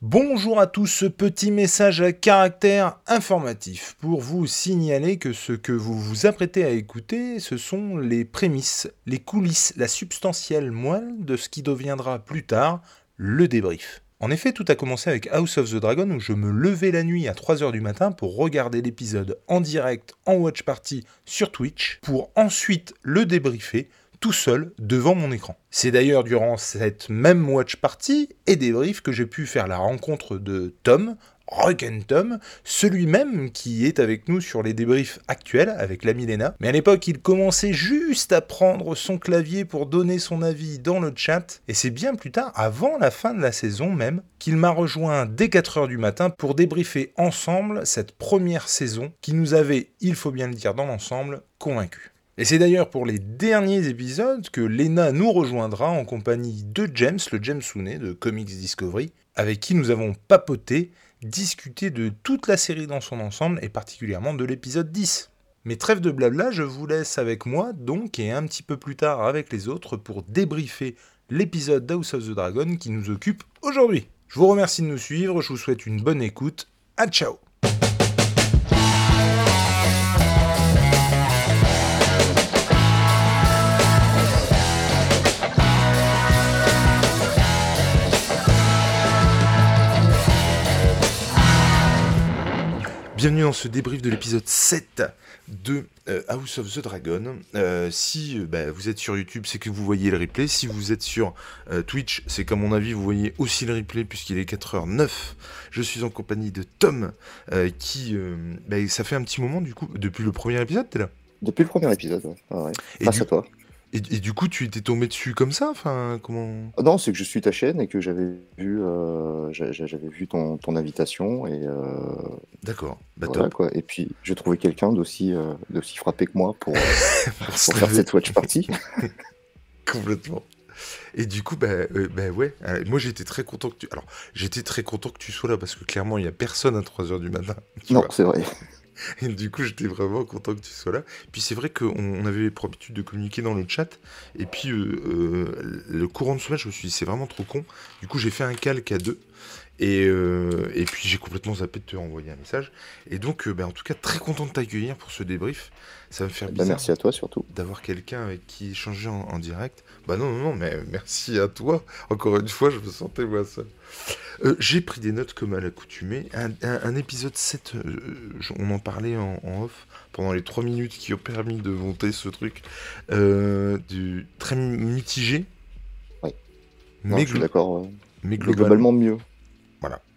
Bonjour à tous, ce petit message à caractère informatif pour vous signaler que ce que vous vous apprêtez à écouter, ce sont les prémices, les coulisses, la substantielle moelle de ce qui deviendra plus tard le débrief. En effet, tout a commencé avec House of the Dragon où je me levais la nuit à 3h du matin pour regarder l'épisode en direct en watch party sur Twitch pour ensuite le débriefer tout seul devant mon écran. C'est d'ailleurs durant cette même watch party et débrief que j'ai pu faire la rencontre de Tom, Rock and Tom, celui même qui est avec nous sur les débriefs actuels avec la Milena. Mais à l'époque, il commençait juste à prendre son clavier pour donner son avis dans le chat, et c'est bien plus tard, avant la fin de la saison même, qu'il m'a rejoint dès 4h du matin pour débriefer ensemble cette première saison qui nous avait, il faut bien le dire dans l'ensemble, convaincus. Et c'est d'ailleurs pour les derniers épisodes que Lena nous rejoindra en compagnie de James, le James Sounet de Comics Discovery, avec qui nous avons papoté, discuté de toute la série dans son ensemble et particulièrement de l'épisode 10. Mais trêve de blabla, je vous laisse avec moi donc et un petit peu plus tard avec les autres pour débriefer l'épisode d'House of the Dragon qui nous occupe aujourd'hui. Je vous remercie de nous suivre, je vous souhaite une bonne écoute, à ciao Bienvenue dans ce débrief de l'épisode 7 de euh, House of the Dragon. Euh, si euh, bah, vous êtes sur YouTube, c'est que vous voyez le replay. Si vous êtes sur Twitch, c'est qu'à mon avis, vous voyez aussi le replay puisqu'il est 4h09. Je suis en compagnie de Tom, qui... Bah, ça fait un petit moment du coup, depuis le premier épisode, t'es là? Depuis le premier épisode, ouais. Face à toi. Et, du coup, tu étais tombé dessus comme ça Enfin, comment? Ah Non, c'est que je suis ta chaîne et que j'avais vu, euh, j'avais vu ton, ton, invitation et. Euh, D'accord. Bah, quoi. Et puis, j'ai trouvé quelqu'un d'aussi euh, frappé que moi pour, pour, faire cette watch party. Complètement. Et du coup, bah, bah ouais, moi j'étais très content que tu. Alors, j'étais très content que tu sois là parce que clairement, il n'y a personne à 3h du matin. Non, c'est vrai. Et du coup, j'étais vraiment content que tu sois là. Puis c'est vrai qu'on avait pour habitude de communiquer dans le chat. Et puis, euh, euh, le courant de semaine, je me suis dit, c'est vraiment trop con. Du coup, j'ai fait un calque à deux. Et, euh, et puis, j'ai complètement zappé de te renvoyer un message. Et donc, ben, en tout cas, très content de t'accueillir pour ce débrief. Ça me fait bah, merci à toi surtout. D'avoir quelqu'un avec qui échanger en, direct. Bah non, non, non, mais merci à toi. Encore une fois, je me sentais moi seul. Euh, j'ai pris des notes comme à l'accoutumée. Un, épisode 7, euh, on en parlait en, off pendant les 3 minutes qui ont permis de monter ce truc. Euh, du, très mitigé. Oui. mais je suis d'accord. Mais globalement, mieux.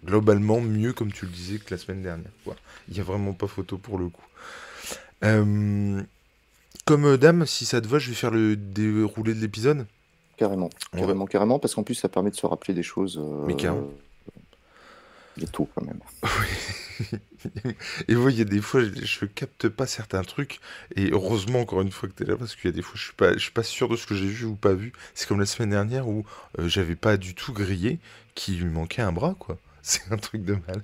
Globalement mieux, comme tu le disais, que la semaine dernière. Il n'y a vraiment pas photo pour le coup. comme dame, si ça te va, je vais faire le déroulé de l'épisode. Carrément, carrément, carrément, parce qu'en plus ça permet de se rappeler des choses. Mais carrément et tout quand même. et vous, il y a des fois, je, je, capte pas certains trucs. Et heureusement, encore une fois, que tu es là, parce qu'il y a des fois, je suis pas, je suis pas sûr de ce que j'ai vu ou pas vu. C'est comme la semaine dernière où euh, j'avais pas du tout grillé, qu'il lui manquait un bras, quoi. C'est un truc de malade.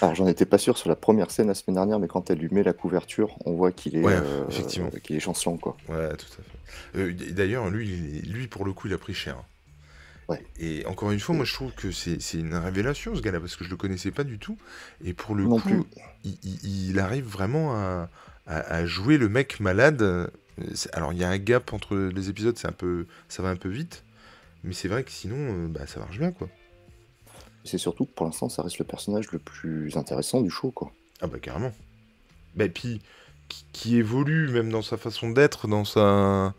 Alors, j'en étais pas sûr sur la première scène la semaine dernière, mais quand elle lui met la couverture, on voit qu'il est, euh, effectivement. qu'il est chanson, quoi. Ouais, tout à fait. Euh, D'ailleurs, lui, lui, pour le coup, il a pris cher. Et encore une fois, moi je trouve que c'est une révélation ce gars-là, parce que je le connaissais pas du tout. Et pour le coup, il, arrive vraiment à, jouer le mec malade. Alors il y a un gap entre les épisodes, c'est un peu, ça va un peu vite, mais c'est vrai que sinon, euh, bah, ça marche bien quoi. C'est surtout que pour l'instant, ça reste le personnage le plus intéressant du show quoi. Ah bah carrément. Bah, et puis qui évolue même dans sa façon d'être, dans sa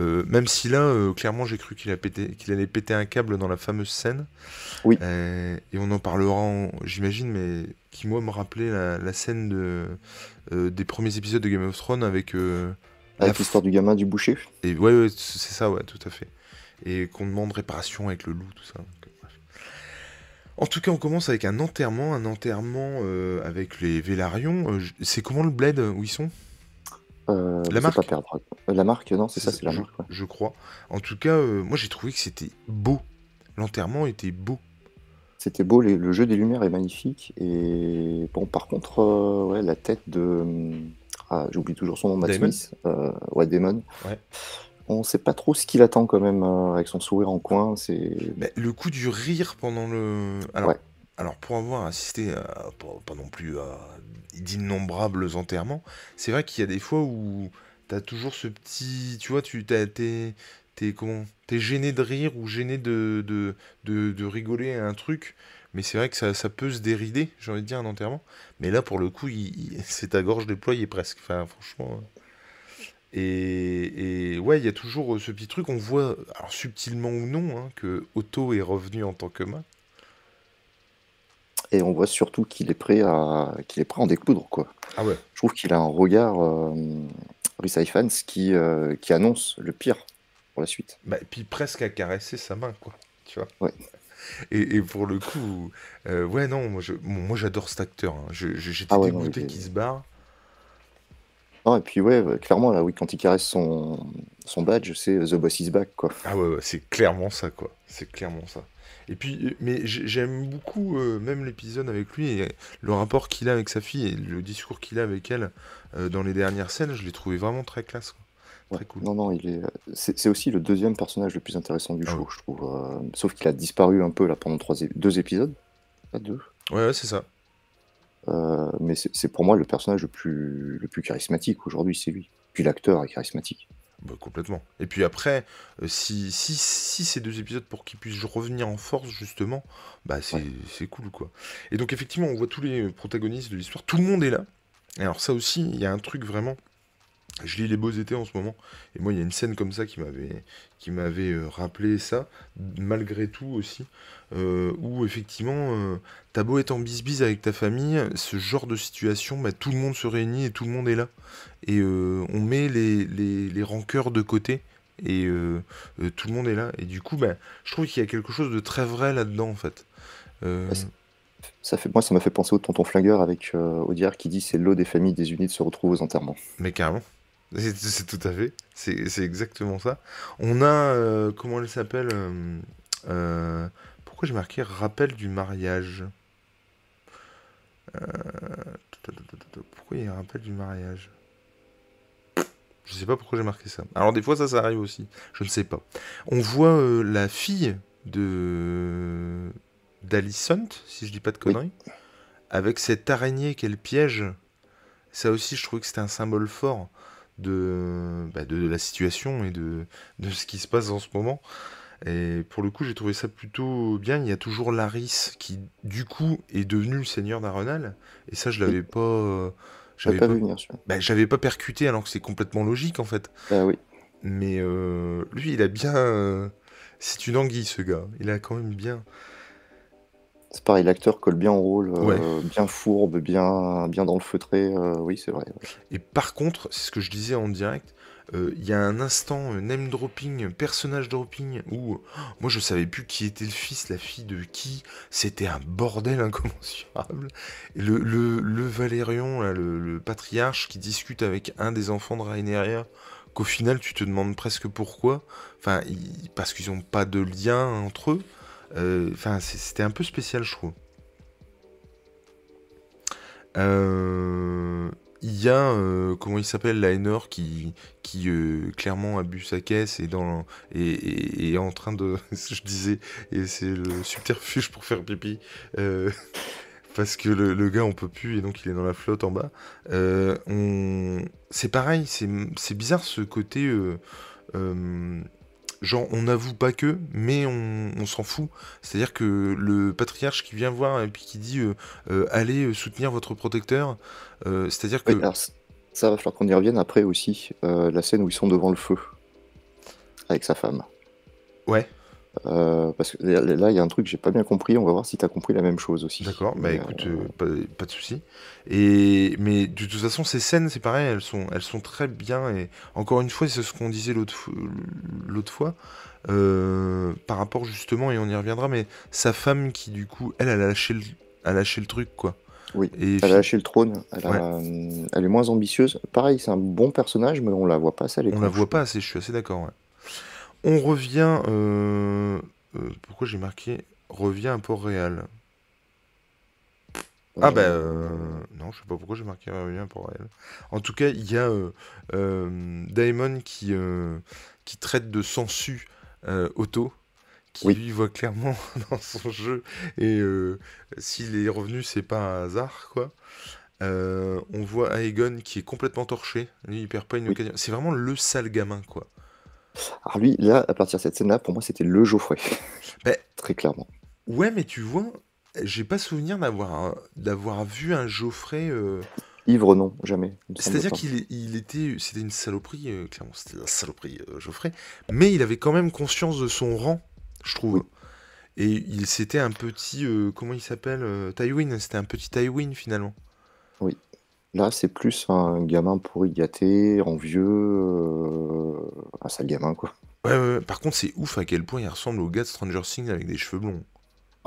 euh, même si là, euh, clairement, j'ai cru qu'il allait péter un câble dans la fameuse scène. Oui. Euh, et on en parlera, j'imagine, mais qui, moi, me rappelait la, scène de, des premiers épisodes de Game of Thrones avec. avec l'histoire du gamin du boucher. Et ouais, c'est ça, ouais, tout à fait. Et qu'on demande réparation avec le loup, tout ça. En tout cas, on commence avec un enterrement, un enterrement avec les Vélarions. c'est comment le bled où ils sont? Euh, la marque perdre. La marque, non, c'est ça, c'est la je, marque. Je crois. En tout cas, euh, moi j'ai trouvé que c'était beau. L'enterrement était beau. C'était beau, le jeu des lumières est magnifique. Et bon, par contre, euh, ouais, la tête de. Ah, j'oublie toujours son nom, Matt Smith. ouais, Damon. On sait pas trop ce qu'il attend quand même euh, avec son sourire en coin. C'est le coup du rire pendant le. Alors, alors pour avoir assisté à, pas, non plus à d'innombrables enterrements, c'est vrai qu'il y a des fois où t'as toujours ce petit. Tu vois, tu t'es. T'es comment T'es gêné de rire ou gêné de, de, de, rigoler à un truc. Mais c'est vrai que ça, ça peut se dérider, j'ai envie de dire, un enterrement. Mais là, pour le coup, c'est ta gorge déployée presque. Enfin, franchement. Et, ouais, il y a toujours euh, ce petit truc, on voit, alors subtilement ou non, hein, que Otto est revenu en tant que main. Et on voit surtout qu'il est prêt à qu'il est prêt à en découdre quoi. Ah ouais. Je trouve qu'il a un regard euh, Fans qui euh, qui annonce le pire pour la suite. Bah, et puis presque à caresser sa main quoi, tu vois. Ouais. Et, pour le coup, euh, ouais non, moi je, moi j'adore cet acteur. Hein. J'étais ah dégoûté qu'il se barre et puis ouais, clairement, là, oui, quand il caresse son, son badge, c'est The Boss is back, quoi. Ah ouais, c'est clairement ça, quoi. C'est clairement ça. Et puis, euh, mais j'aime beaucoup euh, même l'épisode avec lui et le rapport qu'il a avec sa fille et le discours qu'il a avec elle euh, dans les dernières scènes, je l'ai trouvé vraiment très classe, Très cool. Non, non, il est. C'est aussi le deuxième personnage le plus intéressant du ah show, je trouve. sauf qu'il a disparu un peu là pendant trois, deux épisodes. Pas deux. Ouais, ouais c'est ça. Euh, mais c'est pour moi le personnage le plus, le plus charismatique aujourd'hui, c'est lui. Puis l'acteur est charismatique. Bah, complètement. Et puis après, euh, si, si, si, ces deux épisodes pour qu'il puisse revenir en force, justement, bah c'est cool, quoi. Et donc, effectivement, on voit tous les protagonistes de l'histoire, tout le monde est là. Et alors, ça aussi, il y a un truc vraiment je lis Les Beaux Étés en ce moment, et moi il y a une scène comme ça qui m'avait qui m'avait euh, rappelé ça, malgré tout aussi, euh, où effectivement, euh, t'as beau être en bisbise avec ta famille, ce genre de situation, bah, tout le monde se réunit et tout le monde est là. Et on met les, les, les, rancœurs de côté, et tout le monde est là. Et du coup, bah, je trouve qu'il y a quelque chose de très vrai là-dedans en fait. Ça fait, moi, ça m'a fait penser au tonton flingueur avec Audiard qui dit c'est l'eau des familles désunies de se retrouver aux enterrements. Mais carrément. C'est tout à fait. C'est exactement ça. On a. Euh, comment elle s'appelle euh, euh, Pourquoi j'ai marqué rappel du mariage? Pourquoi il y a un rappel du mariage? Je sais pas pourquoi j'ai marqué ça. Alors, des fois, ça, ça arrive aussi. Je ne sais pas. On voit la fille de. d'Alicent, si je dis pas de conneries, avec cette araignée qu'elle piège. Ça aussi, je trouvais que c'était un symbole fort de, bah, de la situation et de, de ce qui se passe en ce moment. Et pour le coup, j'ai trouvé ça plutôt bien. Il y a toujours Laris qui, du coup, est devenu le seigneur d'Arenal. Et ça, je l'avais pas. J'avais pas, bah, j'avais pas percuté alors que c'est complètement logique en fait. Ah oui. Mais euh, lui, il a bien. c'est une anguille ce gars. Il a quand même bien. C'est pareil, l'acteur colle bien en rôle, euh, bien fourbe, bien, bien dans le feutré. Euh, oui, c'est vrai. Et par contre, c'est ce que je disais en direct, euh, il y a un instant name dropping, personnage dropping, où moi je savais plus qui était le fils, la fille de qui. C'était un bordel incommensurable. Et le, le, le Valérion, le, patriarche, qui discute avec un des enfants de Raineria, qu'au final tu te demandes presque pourquoi. Enfin, parce qu'ils n'ont pas de lien entre eux. Euh, enfin, c'était un peu spécial, je trouve. Euh, il y a, euh, comment il s'appelle, Liner qui, qui clairement abuse sa caisse et, dans, en train de, je disais, et c'est le subterfuge pour faire pipi, parce que le, gars on peut plus et donc il est dans la flotte en bas. C'est pareil, c'est bizarre ce côté genre on n'avoue pas que, mais on, s'en fout. C'est-à-dire que le patriarche qui vient voir et puis qui dit euh, euh, allez euh, soutenir votre protecteur, c'est-à-dire que... ça va falloir qu'on y revienne après aussi, la scène où ils sont devant le feu, avec sa femme. Ouais. Euh, parce que là, il y a un truc que j'ai pas bien compris. On va voir si tu as compris la même chose aussi. D'accord, bah écoute, euh, euh, pas, de souci. Et mais de toute façon, ces scènes, c'est pareil, elles sont, elles sont très bien. Et encore une fois, c'est ce qu'on disait l'autre fois, par rapport justement, et on y reviendra. Mais sa femme qui du coup, elle, elle a lâché le, a lâché le truc, quoi. Oui, elle a lâché le trône. Elle, elle, est moins ambitieuse. Pareil, c'est un bon personnage, mais on la voit pas assez. On la voit pas assez. Je suis assez d'accord. Ouais. On revient. Euh, euh, pourquoi j'ai marqué revient à Port-Réal? Ah ben non, je sais pas pourquoi j'ai marqué Aurélien pour elle. En tout cas, il y a euh, euh, Daemon qui, qui traite de sensu Otto, qui lui voit clairement dans son jeu. Et s'il est revenu, c'est pas un hasard, quoi. on voit Aegon qui est complètement torché. Lui, il perd pas une occasion. C'est vraiment le sale gamin, quoi. Alors lui, là, à partir de cette scène-là, pour moi, c'était le Geoffrey. Très clairement. Ouais, mais tu vois, j'ai pas souvenir d'avoir d'avoir vu un Geoffrey. Euh, Ivre, non, jamais. C'est-à-dire qu'il il était, c'était une saloperie, euh, clairement, c'était la saloperie, euh, Geoffrey. Mais il avait quand même conscience de son rang, je trouve. Et il c'était un petit, comment il s'appelle, Tywin. C'était un petit Tywin finalement. Oui. Là, c'est plus un gamin pourri gâté, envieux, un sale gamin, quoi. Ouais, ouais, ouais. Par contre, c'est ouf à quel point il ressemble au gars de Stranger Things avec des cheveux blonds.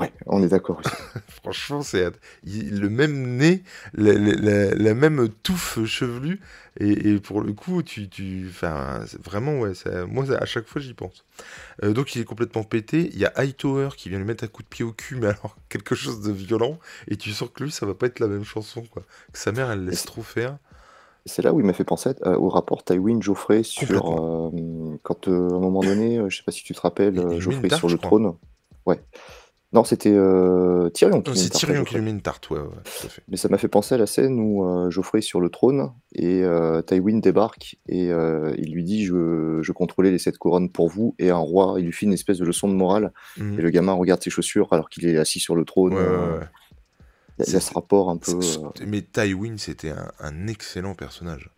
Ouais, on est d'accord aussi. Franchement, c'est le même nez, la, même touffe chevelue, et, pour le coup, tu, tu, vraiment, ouais, ça, moi, à chaque fois, j'y pense. Euh, donc, il est complètement pété. Il y a Hightower qui vient lui mettre un coup de pied au cul, mais alors quelque chose de violent, et tu sens que lui, ça va pas être la même chanson, quoi. Que sa mère, elle laisse trop faire. C'est là où il m'a fait penser euh, au rapport Tywin-Geoffrey sur euh, quand à un moment donné, je sais pas si tu te rappelles, Geoffrey sur le trône. Ouais. Non, c'était euh, Tyrion qui C'est Tyrion qui lui met une tarte, ouais, tout à fait. Mais ça m'a fait penser à la scène où euh, Geoffrey est sur le trône et euh, Tywin débarque et il lui dit je, je contrôlais les sept couronnes pour vous et un roi, il lui fait une espèce de leçon de morale mmh. et le gamin regarde ses chaussures alors qu'il est assis sur le trône. il y a ce rapport un peu. Mais Tywin, c'était un, excellent personnage.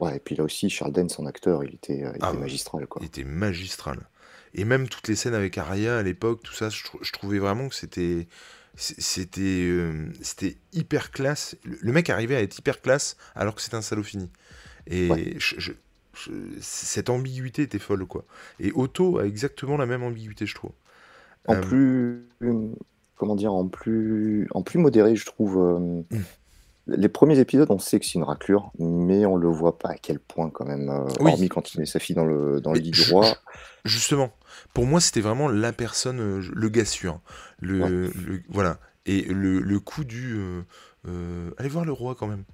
Ouais, et puis là aussi, Charles Dance, son acteur, il était, il ah était magistral. Quoi. Il était magistral. Et même toutes les scènes avec Arya à l'époque, tout ça, je, trouvais vraiment que c'était c'était euh, c'était hyper classe. Le, mec arrivait à être hyper classe alors que c'était un salaud fini. Et cette ambiguïté était folle, quoi. Et Otto a exactement la même ambiguïté, je trouve. En euh, plus, comment dire, en plus, en plus modéré, je trouve. Euh, mmh. Les premiers épisodes, on sait que c'est une raclure, mais on le voit pas à quel point quand même. Hormis quand il met sa fille dans le, dans le lit du roi. Justement, pour moi, c'était vraiment la personne, euh, le gars sûr. Le, voilà. Et le, le coup du. Euh, euh, allez voir le roi quand même.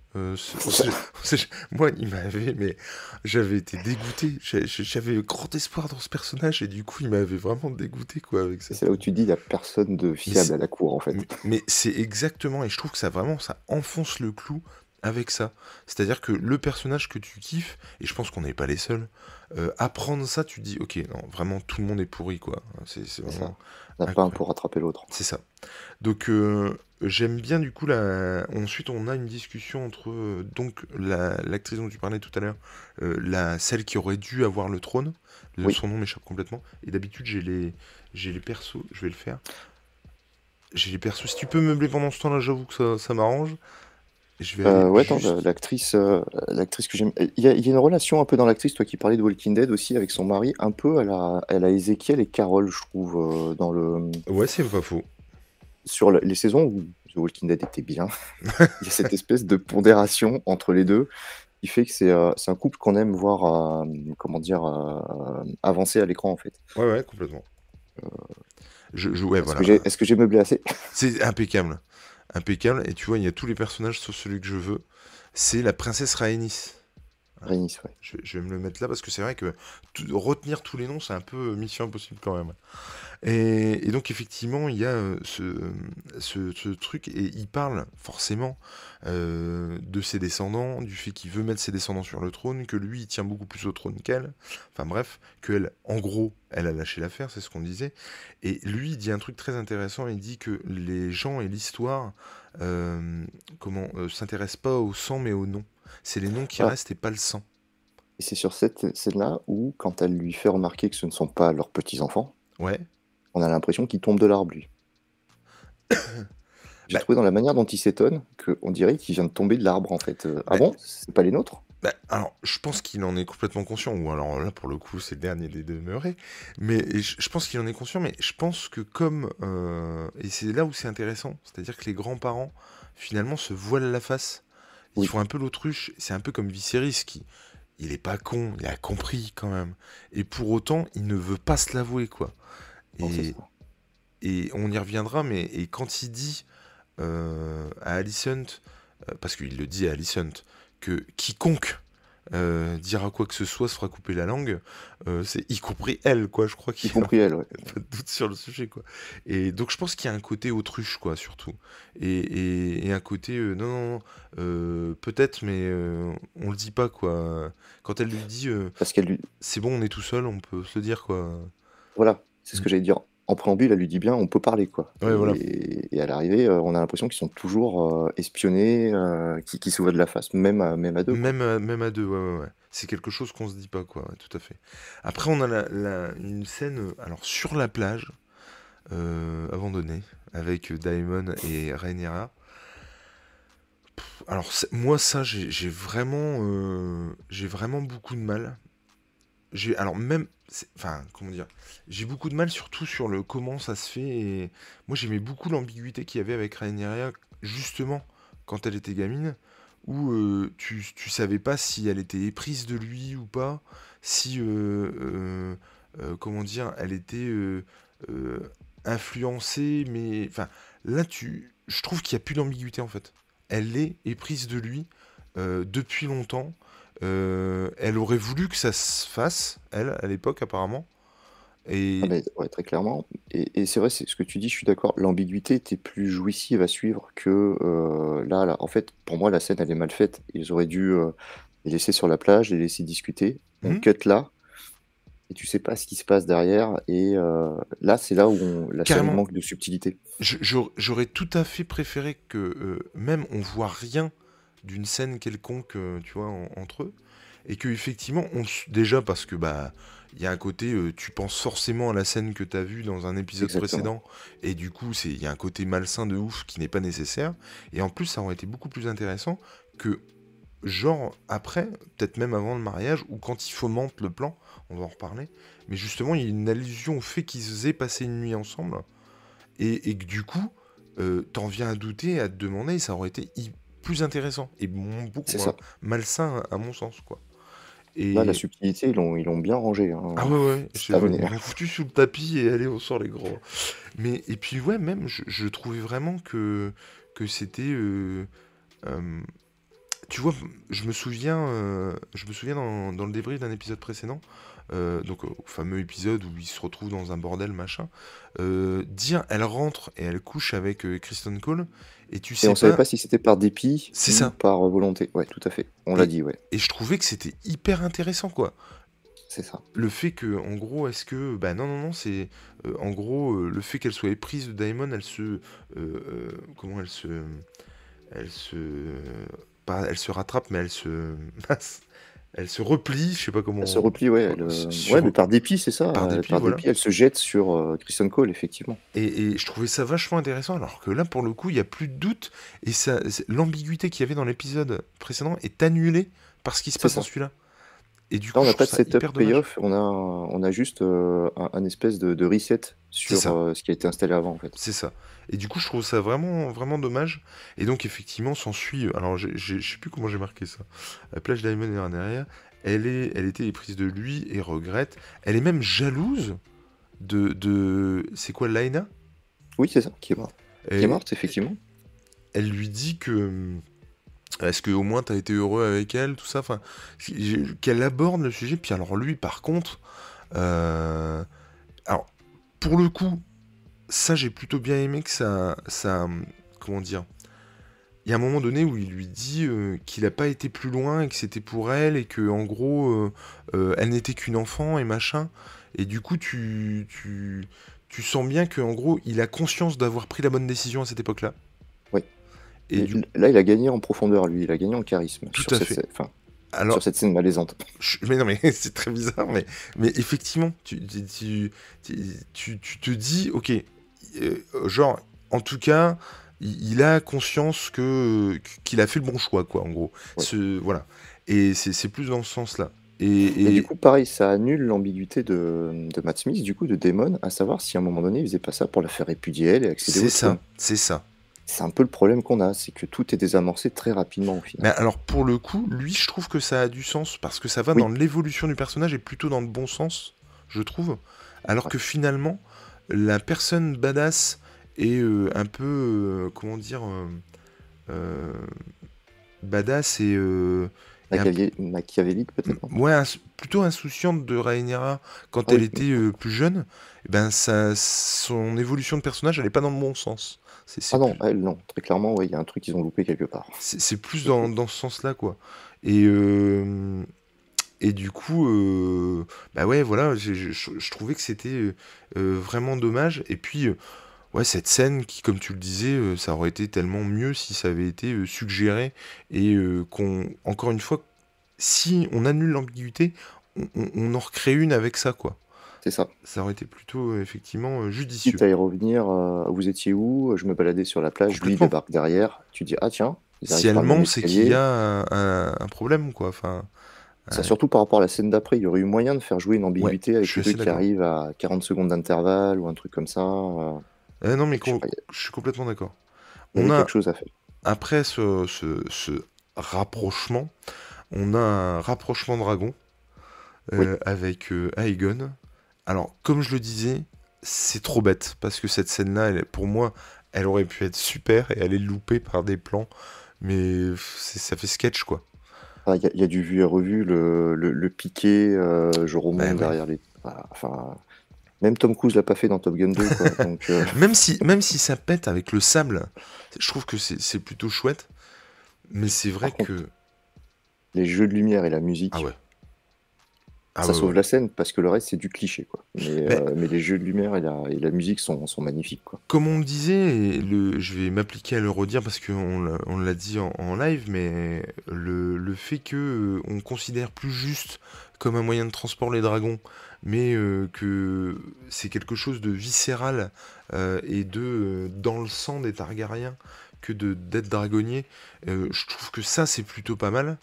moi, il m'avait, mais j'avais été dégoûté. J'avais grand espoir dans ce personnage et du coup, il m'avait vraiment dégoûté quoi avec ça. C'est là où tu dis, il n'y a personne de fiable à la cour en fait. Mais, c'est exactement, et je trouve que ça vraiment, ça enfonce le clou avec ça. C'est-à-dire que le personnage que tu kiffes, et je pense qu'on n'est pas les seuls, euh, apprendre ça, tu dis, ok, non, vraiment tout le monde est pourri, quoi. C'est vraiment. Il pas un pour rattraper l'autre. C'est ça. Donc euh, j'aime bien du coup la. Ensuite, on a une discussion entre euh, donc l'actrice dont tu parlais tout à l'heure, la celle qui aurait dû avoir le trône. Son nom m'échappe complètement. Et d'habitude, j'ai les j'ai les persos. Je vais le faire. J'ai les persos. Si tu peux meubler pendant ce temps-là, j'avoue que ça, ça m'arrange. Euh, ouais, l'actrice, euh, l'actrice que j'aime. Il y, a, une relation un peu dans l'actrice, toi qui parlais de Walking Dead aussi avec son mari, un peu elle a, elle a Ezekiel et Carol, je trouve, euh, dans le. Ouais, c'est pas faux. Sur les saisons où The Walking Dead était bien, il y a cette espèce de pondération entre les deux qui fait que c'est un couple qu'on aime voir, comment dire, avancer à l'écran en fait. Ouais, ouais, complètement. Je, ouais, Est-ce que j'ai meublé assez? C'est impeccable impeccable. Et tu vois, il y a tous les personnages sur celui que je veux. C'est la princesse Rhaenys. Ouais. Je, vais me le mettre là parce que c'est vrai que retenir tous les noms, c'est un peu mission impossible quand même. Et, donc, effectivement, il y a euh, ce, truc, et il parle forcément euh, de ses descendants, du fait qu'il veut mettre ses descendants sur le trône, que lui, il tient beaucoup plus au trône qu'elle. Enfin bref, qu'elle, en gros, elle a lâché l'affaire, c'est ce qu'on disait. Et lui, il dit un truc très intéressant, il dit que les gens et l'histoire euh, comment s'intéressent pas au sang, mais au nom. C'est les noms qui ah. restent et pas le sang. Et c'est sur cette scène-là où, quand elle lui fait remarquer que ce ne sont pas leurs petits-enfants, ouais on a l'impression qu'il tombe de l'arbre, lui. J'ai bah trouvé dans la manière dont il s'étonne qu'on dirait qu'il vient de tomber de l'arbre, en fait. Euh, ah bah bon? C'est pas les nôtres? Bah, alors, je pense qu'il en est complètement conscient, ou alors là, pour le coup, c'est le dernier des demeurés. Mais je, pense qu'il en est conscient, mais je pense que comme. Euh, et c'est là où c'est intéressant, c'est-à-dire que les grands-parents, finalement, se voilent la face. Ils font un peu l'autruche. C'est un peu comme Viserys qui. Il est pas con, il a compris quand même. Et pour autant, il ne veut pas se l'avouer, quoi. Et, on y reviendra, mais et quand il dit euh, à Alicent, parce qu'il le dit à Alicent, que quiconque euh, dira quoi que ce soit, se fera couper la langue, euh, c'est y compris elle, quoi. Je crois qu'il y compris elle, ouais. pas de doute sur le sujet, quoi. Et donc je pense qu'il y a un côté autruche, quoi, surtout. Et, et, un côté, euh, non, non, peut-être, mais on le dit pas, quoi. Quand elle lui dit, Parce qu'elle lui... c'est bon, on est tout seul, on peut se le dire, quoi. Voilà, c'est ce que mm. j'allais dire en préambule, elle lui dit bien, on peut parler, quoi. et, et, à l'arrivée, euh, on a l'impression qu'ils sont toujours euh, espionnés, euh, qui, qui se voient de la face, même à, même à deux. Même, à, même à deux, ouais, ouais, ouais. C'est quelque chose qu'on se dit pas, quoi, tout à fait. Après, on a la, une scène, alors sur la plage, abandonnée, avec Daemon et Rhaenyra. Alors moi ça j'ai vraiment j'ai vraiment beaucoup de mal. J'ai alors même Enfin, comment dire J'ai beaucoup de mal surtout sur le comment ça se fait. Et moi, j'aimais beaucoup l'ambiguïté qu'il y avait avec Rhaenyra, justement, quand elle était gamine, où euh, tu, tu savais pas si elle était éprise de lui ou pas, si, euh, euh, comment dire, elle était influencée, mais... Enfin, là, tu, je trouve qu'il n'y a plus d'ambiguïté, en fait. Elle est éprise de lui depuis longtemps. Euh, elle aurait voulu que ça se fasse, elle, à l'époque, apparemment. Et... Ah, très clairement. Et, c'est vrai, c'est ce que tu dis, je suis d'accord. L'ambiguïté était plus jouissive à suivre que euh, là, là. En fait, pour moi, la scène, elle est mal faite. Ils auraient dû euh, les laisser sur la plage, les laisser discuter. On mmh. cut là, et tu sais pas ce qui se passe derrière. Et là, c'est là où on, la scène manque de subtilité. J'aurais tout à fait préféré que même on voit rien d'une scène quelconque, euh, tu vois, entre eux. Et que effectivement, on, déjà parce que bah il y a un côté, euh, tu penses forcément à la scène que tu as vue dans un épisode précédent, et du coup, il y a un côté malsain de ouf qui n'est pas nécessaire. Et en plus, ça aurait été beaucoup plus intéressant que, genre, après, peut-être même avant le mariage, ou quand il fomente le plan, on va en reparler, mais justement, il y a une allusion au fait qu'ils aient passé une nuit ensemble, et, que du coup, euh, t'en viens à douter, à te demander, ça aurait été plus intéressant et beaucoup moins malsain à mon sens quoi. Et... Là, la subtilité, ils l'ont, ils l'ont bien rangé. Hein. Ah ouais, ouais. Ils foutu sous le tapis et allez, on sort les gros. Mais, et puis, ouais, même, je, trouvais vraiment que, que c'était. Euh, euh, tu vois, je me souviens, euh, je me souviens dans, dans le débrief d'un épisode précédent, donc au fameux épisode où il se retrouve dans un bordel machin, dire elle rentre et elle couche avec Kristen Cole, et tu sais on savait pas si c'était par dépit C'est ça. par volonté. Ouais, tout à fait. On l'a dit, ouais. Et je trouvais que c'était hyper intéressant, quoi. C'est ça. Le fait que, en gros, est-ce que. Bah non, non, non, c'est. Euh, en gros, euh, le fait qu'elle soit éprise de Daemon, elle se. Euh, comment elle se. Elle se. Pas, elle se rattrape, mais elle se. elle se replie, je sais pas comment. Elle se replie, ouais. Euh, ouais, mais par dépit, c'est ça. Par, dépit, elle se jette sur euh, Christian Cole, effectivement. Et, je trouvais ça vachement intéressant, alors que là, pour le coup, il n'y a plus de doute, et l'ambiguïté qu'il y avait dans l'épisode précédent est annulée par ce qui se passe dans celui-là. Et du coup, on n'a pas de setup payoff, on a, on a juste euh, un, espèce de, reset sur ce qui a été installé avant, en fait. C'est ça. Et du coup, je trouve ça vraiment, vraiment dommage. Et donc, effectivement, s'ensuit. Alors, je sais plus comment j'ai marqué ça. La plage Diamond est derrière. Elle, est, elle était éprise de lui et regrette. Elle est même jalouse de. de... C'est quoi, Laina? Oui, c'est ça, qui est morte. qui est morte, effectivement. Elle lui dit que. Est-ce que au moins t'as été heureux avec elle, tout ça? Enfin, qu'elle aborde le sujet. Puis alors lui, par contre, euh, alors pour le coup, ça, j'ai plutôt bien aimé que ça, ça. Comment dire? Il y a un moment donné où il lui dit euh, qu'il n'a pas été plus loin et que c'était pour elle et que, en gros, euh, elle n'était qu'une enfant et machin. Et du coup, tu, tu, tu sens bien qu'en gros, il a conscience d'avoir pris la bonne décision à cette époque-là. Et, là, il a gagné en profondeur, lui. Il a gagné en charisme. Tout à fait. Alors, sur cette scène malaisante. mais non, mais c'est très bizarre, mais, mais effectivement, tu, tu, tu, tu, te dis, ok, euh, genre, en tout cas, il, a conscience que qu'il a fait le bon choix, quoi, en gros. Ce, voilà. Et c'est plus dans ce sens-là. Et, du coup, pareil, ça annule l'ambiguïté de, de, Matt Smith, du coup, de Damon, à savoir si à un moment donné, il faisait pas ça pour la faire répudier elle et accéder C'est ça, c'est ça. C'est un peu le problème qu'on a, c'est que tout est désamorcé très rapidement au final. Mais alors pour le coup, lui, je trouve que ça a du sens parce que ça va dans l'évolution du personnage et plutôt dans le bon sens, je trouve. Alors que finalement, la personne badass et euh, un peu, euh, comment dire, euh, badass et, machiavélique peut-être. Ouais, plutôt insouciante de Rhaenyra quand elle était euh, plus jeune. Et eh ben ça, son évolution de personnage, elle est pas dans le bon sens. Ah non, elle non, très clairement, il y a un truc qu'ils ont loupé quelque part. C'est plus dans, dans ce sens-là, quoi. Et euh, et du coup, euh, bah ouais, voilà, je, trouvais que c'était vraiment dommage. Et puis, ouais, cette scène qui, comme tu le disais, ça aurait été tellement mieux si ça avait été suggéré et qu'on, encore une fois, si on annule l'ambiguïté, on, en recrée une avec ça, quoi. C'est ça. Ça aurait été plutôt effectivement judicieux. Quitte à y revenir, vous étiez où? Je me baladais sur la plage, lui débarque derrière. Tu dis ah tiens. Si elle ment, c'est qu'il y a un, problème, quoi. Enfin. Ça, surtout par rapport à la scène d'après, il y aurait eu moyen de faire jouer une ambiguïté avec celui qui arrive à 40 secondes d'intervalle ou un truc comme ça. Euh, non, mais je, suis complètement d'accord. On a, quelque chose à faire. Après ce, rapprochement, on a un rapprochement dragon euh, avec euh, Aegon. Alors, comme je le disais, c'est trop bête parce que cette scène-là, pour moi, elle aurait pu être super et elle est loupée par des plans, mais ça fait sketch quoi. Ah, il y, a du vu et revu, le, le, piqué, je remonte bah derrière les. Enfin, même Tom Cruise l'a pas fait dans Top Gun 2. Euh. même, si, même si ça pète avec le sable, je trouve que c'est plutôt chouette. Mais c'est vrai que. Les jeux de lumière et la musique. Ah ouais. Ah ça sauve la scène parce que le reste c'est du cliché quoi. Mais, euh, les jeux de lumière et la, musique sont, magnifiques quoi. Comme on disait, le, je vais m'appliquer à le redire parce qu'on on l'a dit en, live, mais le, le fait que euh, on considère plus juste comme un moyen de transport les dragons mais euh, que c'est quelque chose de viscéral et de dans le sang des Targaryens que de d'être dragonnier. je trouve que ça c'est plutôt pas mal.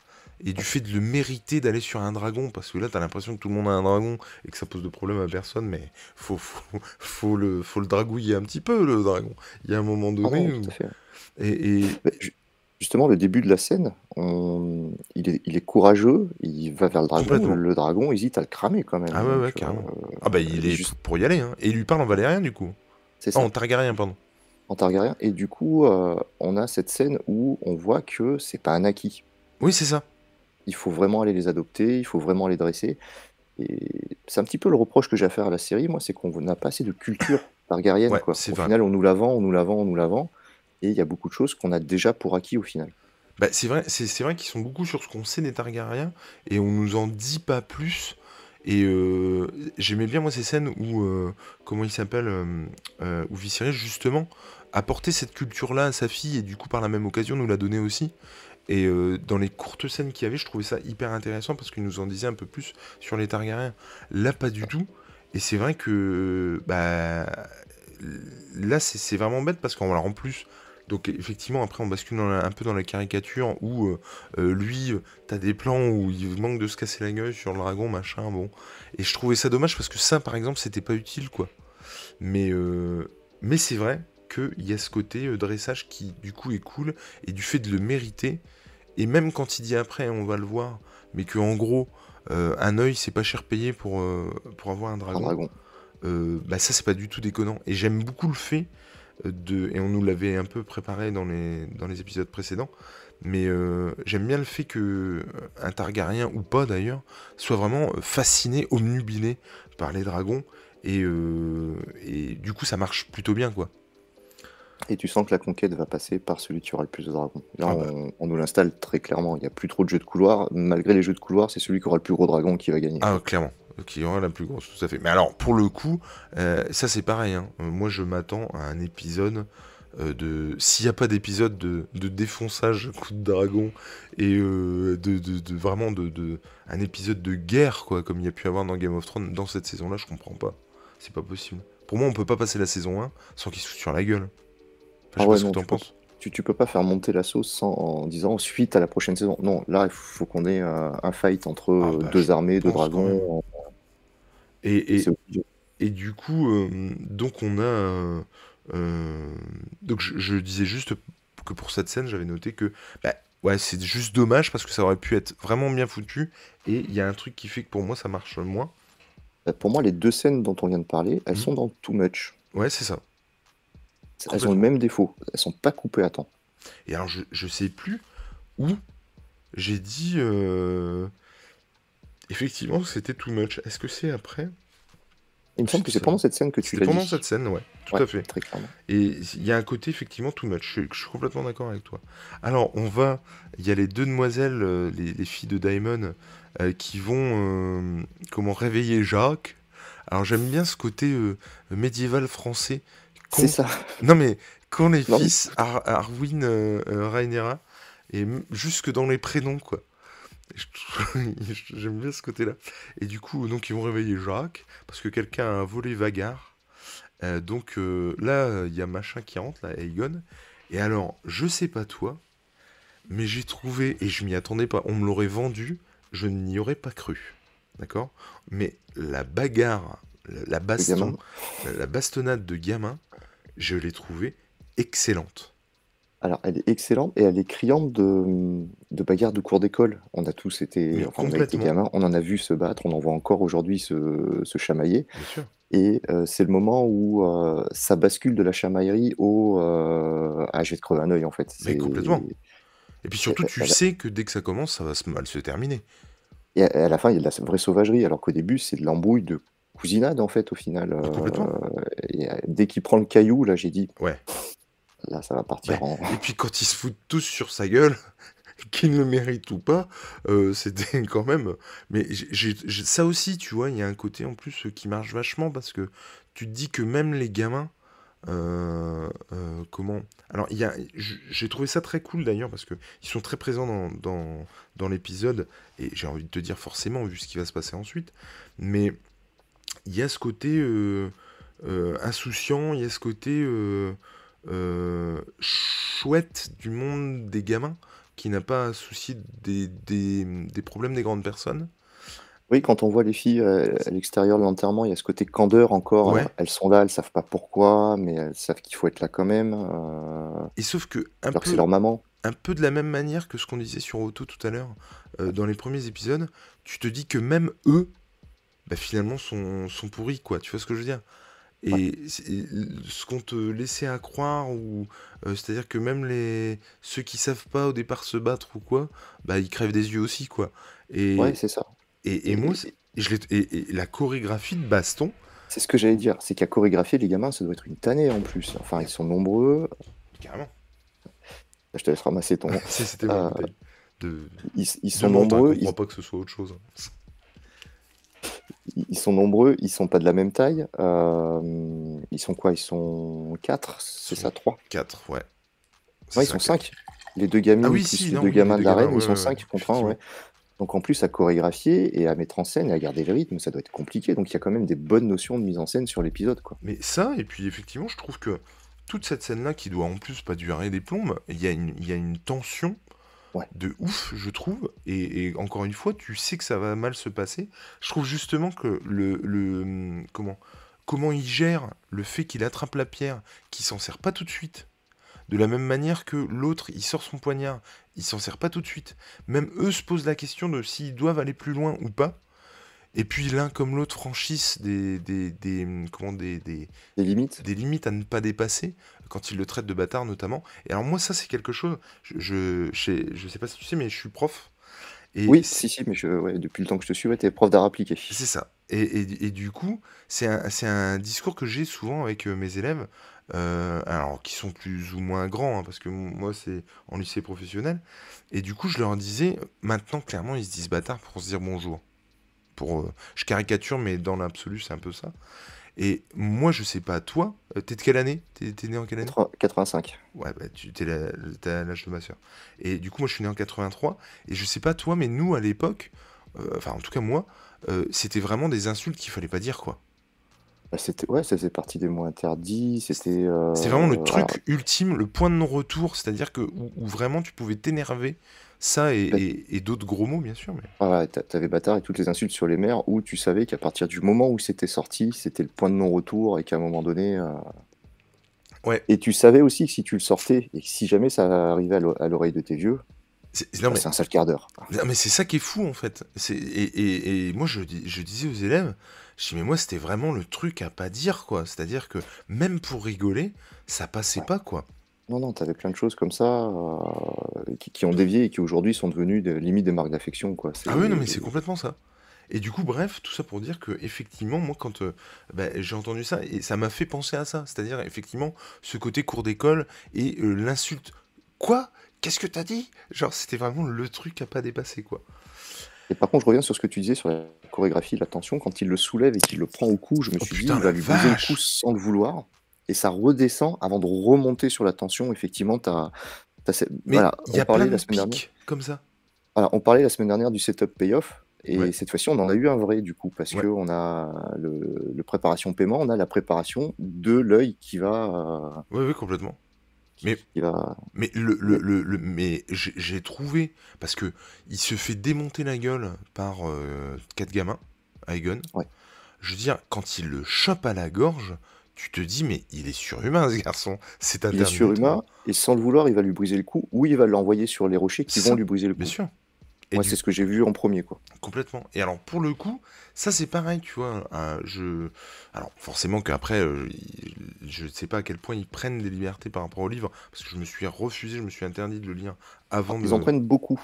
Et du fait de le mériter d'aller sur un dragon, parce que là, t'as l'impression que tout le monde a un dragon et que ça pose de problème à personne, mais faut, faut, le, faut le dragouiller un petit peu, le dragon. Il y a un moment ah donné. Et, justement, le début de la scène, il, est, courageux, il va vers le dragon, le, dragon hésite à le cramer quand même. Ah ouais, ouais, carrément. Euh, ah bah il est juste pour y aller, hein. et il lui parle en valérien du coup. C'est ça. en targaryen, pardon. En targaryen, et du coup, euh, on a cette scène où on voit que c'est pas un acquis. Oui, c'est ça. Il faut vraiment aller les adopter, il faut vraiment les dresser. Et c'est un petit peu le reproche que j'ai à faire à la série, moi, c'est qu'on n'a pas assez de culture targaryenne. quoi. Au final, on nous la vend, on nous la vend, on nous la vend et il y a beaucoup de choses qu'on a déjà pour acquis au final. Bah, c'est vrai, c'est, vrai qu'ils sont beaucoup sur ce qu'on sait des Targaryens et on nous en dit pas plus. Et euh, j'aimais bien moi ces scènes où, euh, comment il s'appelle, euh, où Viserys justement apportait cette culture-là à sa fille et du coup par la même occasion nous l'a donné aussi. Et dans les courtes scènes qu'il y avait, je trouvais ça hyper intéressant parce qu'il nous en disait un peu plus sur les Targaryens. Là, pas du tout. Et c'est vrai que bah, là, c'est, vraiment bête parce qu'en en plus, donc effectivement, après, on bascule un peu dans la caricature où euh, euh, lui, euh, t'as des plans où il manque de se casser la gueule sur le dragon, machin, bon. Et je trouvais ça dommage parce que ça, par exemple, c'était pas utile, quoi. Mais, mais c'est vrai qu'il y a ce côté dressage qui, du coup, est cool, et du fait de le mériter, et même quand il dit après, on va le voir, mais que en gros, un œil, c'est pas cher payé pour, pour avoir un dragon. Un dragon. bah ça, c'est pas du tout déconnant. Et j'aime beaucoup le fait et on nous l'avait un peu préparé dans les, dans les épisodes précédents, mais euh, j'aime bien le fait que euh, un Targaryen, ou pas d'ailleurs, soit vraiment euh, fasciné, omnubilé par les dragons, et, et du coup ça marche plutôt bien quoi. Et tu sens que la conquête va passer par celui qui aura le plus de dragons. Là, ah bah. on, nous l'installe très clairement. Il n'y a plus trop de jeux de couloir. Malgré les jeux de couloir, c'est celui qui aura le plus gros dragon qui va gagner. Ah, clairement qui aura la plus grosse, tout à fait. Mais alors, pour le coup, euh, ça c'est pareil. Hein. Euh, moi, je m'attends à un épisode euh, de. S'il n'y a pas d'épisode de, défonçage coup de dragon et de, vraiment de, un épisode de guerre, quoi, comme il y a pu avoir dans Game of Thrones, dans cette saison-là, je comprends pas. C'est pas possible. Pour moi, on peut pas passer la saison 1 sans qu'il se sur la gueule. Je ah sais pas ce que penses. Tu, tu, peux pas faire monter la sauce sans, en disant suite à la prochaine saison. Non, là, il faut qu'on ait un, fight entre ah, bah, deux armées, deux dragons. Et, et, du coup, euh, donc on a. Euh, donc je, disais juste que pour cette scène, j'avais noté que. Bah, ouais, c'est juste dommage parce que ça aurait pu être vraiment bien foutu. Et il y a un truc qui fait que pour moi, ça marche moins. Bah, pour moi, les deux scènes dont on vient de parler, elles mhm. sont dans Too Much. Ouais, c'est ça. Elles ont le même défaut. Elles sont pas coupées à temps. Et alors, je, je sais plus où j'ai dit euh, effectivement c'était too much. Est-ce que c'est après? Il me semble que c'est pendant cette scène que tu l'as pendant cette scène, ouais, tout à fait. Très clairement. Et il y a un côté effectivement too much. Je, suis complètement d'accord avec toi. Alors on va, il y a les deux demoiselles, euh, les, filles de Diamond, euh, qui vont comment réveiller Jacques. Alors j'aime bien ce côté médiéval français. C'est ça. Non mais quand les fils Arwin, Rhaenyra et jusque dans les prénoms, quoi. J'aime bien ce côté-là. Et du coup, donc ils vont réveiller Jacques parce que quelqu'un a volé Vagar. Euh, donc euh, là, il y a machin qui rentre, là, Aegon. Et alors, je sais pas toi, mais j'ai trouvé, et je m'y attendais pas, on me l'aurait vendu, je n'y aurais pas cru. D'accord? Mais la bagarre, la, baston, la bastonnade de gamin, je l'ai trouvée excellente. Alors, elle est excellente et elle est criante de, de bagarre de cours d'école. On a tous été, enfin, on a été gamins, on en a vu se battre, on en voit encore aujourd'hui se, se chamailler. Et euh, c'est le moment où euh, ça bascule de la chamaillerie au euh, ah, je vais te crever un œil en fait. Mais complètement. Et puis surtout, tu sais que dès que ça commence, ça va mal se terminer. Et à, la fin, il y a de la vraie sauvagerie, alors qu'au début, c'est de l'embrouille de cousinade en fait, au final. complètement. et dès qu'il prend le caillou, là, j'ai dit, Ouais. Là, ça va partir en. Et puis quand ils se foutent tous sur sa gueule, qu'il le mérite ou pas, euh, c'était quand même. Mais ça aussi, tu vois, il y a un côté en plus qui marche vachement parce que tu te dis que même les gamins. Euh, euh, comment Alors, il y a, j'ai trouvé ça très cool d'ailleurs parce que ils sont très présents dans, dans, dans l'épisode et j'ai envie de te dire forcément vu ce qui va se passer ensuite. Mais il y a ce côté insouciant, il y a ce côté euh, chouette du monde des gamins qui n'a pas à soucier des, des, des, problèmes des grandes personnes. Oui, quand on voit les filles euh, à l'extérieur de l'enterrement, il y a ce côté candeur encore. Elles sont là, elles savent pas pourquoi, mais elles savent qu'il faut être là quand même. Euh, Et sauf que un peu, leur maman. Un peu de la même manière que ce qu'on disait sur Otto tout à l'heure, dans les premiers épisodes, tu te dis que même eux, bah, finalement, sont, sont pourris, quoi. Tu vois ce que je veux dire? Et ce qu'on te laissait à croire, ou euh, c'est-à-dire que même les ceux qui savent pas au départ se battre ou quoi, bah ils crèvent des yeux aussi quoi. Et Ouais, c'est ça. et, et moi, je et, la chorégraphie de baston, C'est ce que j'allais dire, c'est qu'à chorégraphier, les gamins, ça doit être une tannée en plus. Enfin, ils sont nombreux. carrément. Je te laisse ramasser ton. c'était euh, De, ils, ils sont nombreux. Je pas que ce soit autre chose. Ils sont nombreux, ils sont pas de la même taille. Euh, ils sont quoi? Ils sont 4, c'est ça 3 4, ouais. Ouais, ils sont 5. Les deux gamins, ah les deux gamins de la reine, ils sont 5, comprends ouais. Donc en plus à chorégraphier et à mettre en scène et à garder le rythme, ça doit être compliqué. Donc il y a quand même des bonnes notions de mise en scène sur l'épisode. quoi. Mais ça, et puis effectivement, je trouve que toute cette scène-là, qui doit en plus pas durer des plombes, il y, il y a une tension de ouf, je trouve. Et, encore une fois, tu sais que ça va mal se passer. Je trouve justement que le, le comment comment il gère le fait qu'il attrape la pierre, qu'il s'en sert pas tout de suite. De la même manière que l'autre, il sort son poignard, il s'en sert pas tout de suite. Même eux se posent la question de s'ils doivent aller plus loin ou pas. Et puis l'un comme l'autre franchissent des, des, des, comment, des, des, limites. des limites à ne pas dépasser quand ils le traitent de bâtard notamment. Et alors moi ça c'est quelque chose, je, je, je, sais pas si tu sais mais je suis prof. Et oui, si, si, mais je, ouais, depuis le temps que je te suis, tu es prof d'art appliqué. C'est ça. Et, et, et, du coup, c'est un, un, discours que j'ai souvent avec euh, mes élèves, euh, alors qui sont plus ou moins grands, hein, parce que moi c'est en lycée professionnel. Et du coup, je leur disais, maintenant clairement, ils se disent bâtard pour se dire bonjour. Euh, je caricature, mais dans l'absolu, c'est un peu ça. Et moi, je sais pas, toi, euh, t'es de quelle année? T'es né en quelle année? 85. Ouais, bah, tu t'es à l'âge de ma soeur. Et du coup, moi, je suis né en 83. Et je sais pas, toi, mais nous, à l'époque, euh, enfin, en tout cas, moi, c'était vraiment des insultes qu'il fallait pas dire, quoi. Bah, c'était ouais, ça faisait partie des mots interdits. C'était. C'est vraiment le truc ultime, le point de non-retour, c'est-à-dire que où, vraiment tu pouvais t'énerver ça et, d'autres gros mots, bien sûr. Mais... Ah t'avais bâtard et toutes les insultes sur les mers où tu savais qu'à partir du moment où c'était sorti, c'était le point de non-retour et qu'à un moment donné. Euh, ouais. Et tu savais aussi que si tu le sortais et que si jamais ça arrivait à l'oreille de tes vieux, c'est un sale quart d'heure. mais c'est ça qui est fou en fait. Et, et, moi je, je disais aux élèves, je dis mais moi c'était vraiment le truc à pas dire quoi. C'est-à-dire que même pour rigoler, ça passait pas quoi. Non, non, tu avais plein de choses comme ça, heu, qui qui ont dévié et qui aujourd'hui sont devenues des limite des marques d'affection, quoi. Ah oui, non, mais c'est complètement ça. Et du coup, bref, tout ça pour dire que effectivement, moi, quand euh, bah, j'ai entendu ça, et ça m'a fait penser à ça, c'est-à-dire effectivement ce côté cours d'école et euh, l'insulte. Quoi? Qu'est-ce que t'as dit? Genre, c'était vraiment le truc à pas dépasser, quoi. et par contre, je reviens sur ce que tu disais sur la chorégraphie, la tension. Quand il le soulève et qu'il le prend au cou, je me Oh suis dit: putain, «Il la va lui briser le cou vache sans le vouloir» et ça redescend avant de remonter sur la tension. Effectivement, tu as Mais voilà, il y on a plein parlait de la semaine dernière pics comme ça. voilà, on parlait la semaine dernière du setup payoff et Ouais, cette fois-ci, on en a eu un vrai du coup parce ouais, qu'on a le le préparation paiement, on a la préparation de l'œil qui va, ouais, ouais, complètement. qui Mais qui va Mais le, le, le mais j'ai trouvé parce que il se fait démonter la gueule par euh, quatre gamins, Aigon. ouais. Je veux dire, quand il le chope à la gorge, tu te dis mais il est surhumain ce garçon, c'est un Il est surhumain et sans le vouloir, il va lui briser le cou ou il va l'envoyer sur les rochers qui vont lui briser le bien cou. sûr. Et Moi, c'est ce que j'ai vu en premier, quoi. complètement. Et alors pour le coup, ça c'est pareil, tu vois. je, alors forcément qu'après, euh, je ne sais pas à quel point ils prennent des libertés par rapport au livre, parce que je me suis refusé, je me suis interdit de le lire avant Ils en de. prennent beaucoup.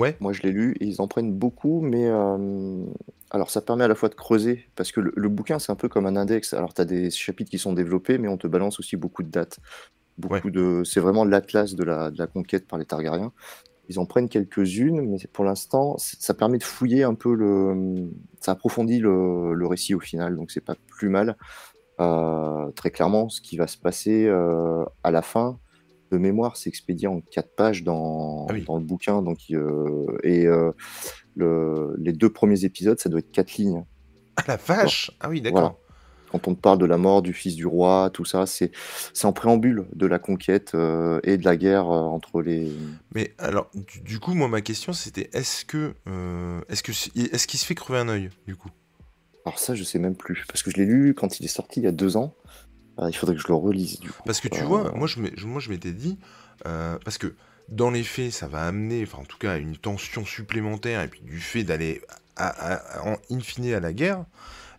Ouais, Moi, je l'ai lu et ils en prennent beaucoup, mais euh, alors ça permet à la fois de creuser, parce que le, le bouquin, c'est un peu comme un index. Alors, tu as des chapitres qui sont développés, mais on te balance aussi beaucoup de dates. ouais. Beaucoup de... C'est vraiment l'atlas de la, de la conquête par les Targaryens. Ils en prennent quelques-unes, mais pour l'instant, ça permet de fouiller un peu le. Ça approfondit le, le récit au final, donc c'est pas plus mal. Euh, très clairement, ce qui va se passer euh, à la fin, de mémoire, c'est expédié en quatre pages Ah dans, oui. dans le bouquin. Donc, euh, et euh, le- les deux premiers épisodes, ça doit être quatre lignes. Ah la vache! Ah oui, Voilà. d'accord. Quand on parle de la mort du fils du roi, tout ça, c'est c'est en préambule de la conquête euh, et de la guerre euh, entre les. Mais alors, du, du coup, moi, ma question, c'était est-ce que, est-ce que, est-ce qu'il se fait crever un œil, du coup? Alors ça, je sais même plus, parce que je l'ai lu quand il est sorti il y a deux ans. Euh, il faudrait que je le relise du coup. Parce que tu Euh, vois, moi, je, m'étais dit, euh, parce que dans les faits, ça va amener, enfin, en tout cas, une tension supplémentaire, et puis du fait d'aller, en in fine, à la guerre,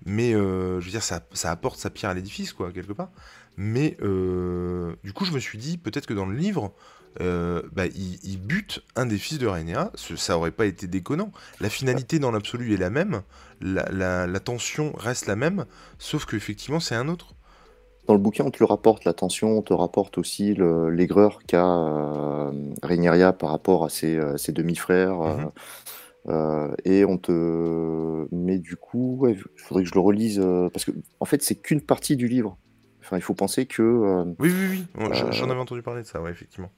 mais euh, je veux dire, ça, ça apporte sa pierre à l'édifice, quoi, quelque part. Mais du coup, je me suis dit, peut-être que dans le livre, euh, bah, il, il bute un des fils de Rhaenyra, ce- ça aurait pas été déconnant. La finalité dans l'absolu est la même, la, la, la tension reste la même, sauf que effectivement c'est un autre. Dans le bouquin, on te le rapporte, la tension, on te rapporte aussi l'aigreur qu'a euh, Rhaenyra par rapport à ses, euh, ses demi-frères. euh, Mhm. euh, et on te. Mais du coup, ouais, il faudrait que je le relise, parce que en fait, c'est qu'une partie du livre. Enfin, il faut penser que Oui, oui, oui, j'en- avais entendu parler de ça, ouais, effectivement.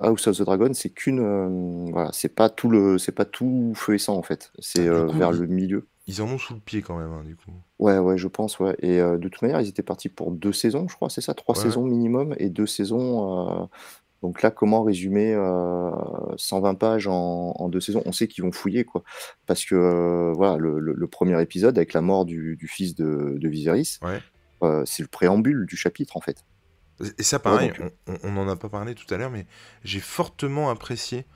House of the Dragon, c'est qu'une. euh, voilà, c'est pas tout le, c'est pas tout feu et sang en fait. C'est Ah, euh, coup, vers le milieu. ils en ont sous le pied quand même, hein, du coup. Ouais, ouais, je pense, ouais. Et euh, de toute manière, ils étaient partis pour deux saisons, je crois, c'est ça, trois Ouais, saisons minimum et deux saisons. euh, Donc là, comment résumer euh, 120 pages en, en deux saisons? On sait qu'ils vont fouiller, quoi. Parce que euh, voilà, le, le- le premier épisode avec la mort du, du fils de, de Viserys, Ouais. euh, c'est le préambule du chapitre, en fait. Et ça, Ouais, pareil, donc, on, on, on en a pas parlé tout à l'heure, mais j'ai fortement apprécié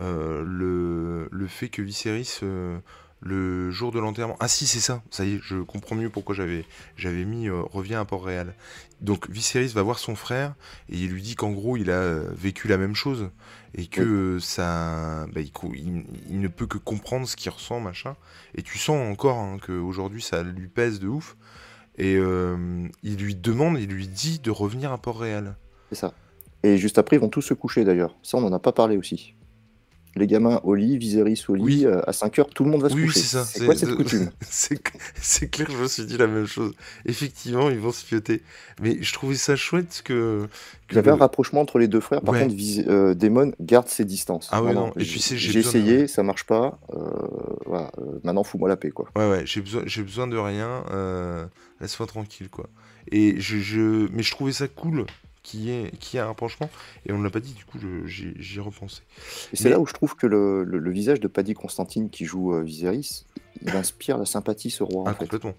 euh, le, le fait que Viserys, euh, le jour de l'enterrement... Ah si, c'est ça, ça y est, je comprends mieux pourquoi j'avais j'avais mis euh, revient à Port-Réal. Donc Viserys va voir son frère et il lui dit qu'en gros il a vécu la même chose et que euh, ça, bah, il, co- il- il ne peut que comprendre ce qu'il ressent, machin. Et tu sens encore hein, qu'aujourd'hui ça lui pèse de ouf. Et euh, il lui demande, il lui dit de revenir à Port-Réal. c'est ça. Et juste après, ils vont tous se coucher, d'ailleurs. Ça, on n'en a pas parlé aussi. Les gamins au lit, Viserys au lit, Oui, euh, à 5 heures, tout le monde va se oui, oui, coucher. c'est ça. C'est quoi cette coutume? c'est clair, je me suis dit la même chose. Effectivement, ils vont se fioter. Mais je trouvais ça chouette que, Il que y avait un le... rapprochement entre les deux frères. Par Ouais. contre, Vis- euh, Daemon garde ses distances. Ah ouais, non. Et sais, j'ai de... essayé, ça marche pas. euh, voilà, maintenant, fous-moi la paix, quoi. Ouais, ouais, j'ai besoin, j'ai besoin de rien. laisse-moi tranquille, quoi. Et je, je... Mais je trouvais ça cool ait, qu'il y ait un rapprochement. Et on ne l'a pas dit, du coup, j'y repensé. Et c'est là où je trouve que le, le- le visage de Paddy Constantine qui joue euh, Viserys, il inspire la sympathie, ce roi, Ah, en fait. complètement.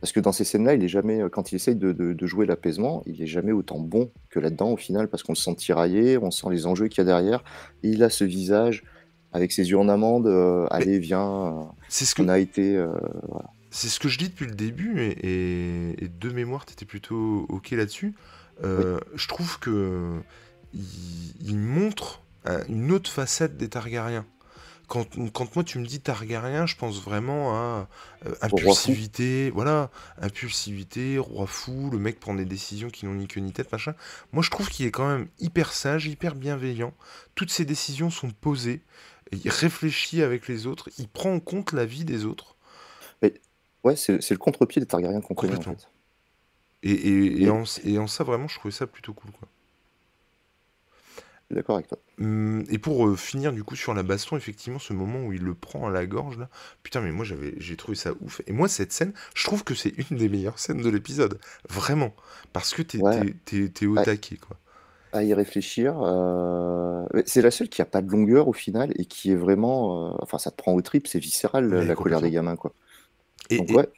Parce que dans ces scènes-là, il est jamais, euh, quand il essaye de, de- de jouer l'apaisement, il est jamais autant bon que là-dedans, au final, parce qu'on le sent tiraillé, on sent les enjeux qu'il y a derrière. Et il a ce visage avec ses yeux en amande, euh, allez, viens, euh, c'est ce que... on a été. euh, voilà. C'est ce que je dis depuis le début, et, et- et de mémoire, t'étais plutôt OK là-dessus. Je trouve que il, montre une autre facette des Targaryens. Quand, quand, moi tu me dis Targaryen, je pense vraiment à impulsivité, voilà, impulsivité, roi fou, le mec prend des décisions qui n'ont ni queue ni tête, machin. Moi je trouve qu'il est quand même hyper sage, hyper bienveillant. Toutes ses décisions sont posées, il réfléchit avec les autres, il prend en compte la vie des autres. Ouais, c'est le contre-pied des Targaryens qu'on connaît en fait. Et, et, en, et, en, ça, vraiment, je trouvais ça plutôt cool. quoi. D'accord avec toi. Hum, et pour euh, finir du coup sur la baston, effectivement, ce moment où il le prend à la gorge là, putain, mais moi j'avais, j'ai trouvé ça ouf. Et moi, cette scène, je trouve que c'est une des meilleures scènes de l'épisode, vraiment, parce que t'es, t'es, au taquet quoi. À y réfléchir, euh, c'est la seule qui a pas de longueur au final et qui est vraiment, euh, enfin, ça te prend au trip, c'est viscéral la colère des gamins quoi. Et, Donc, ouais,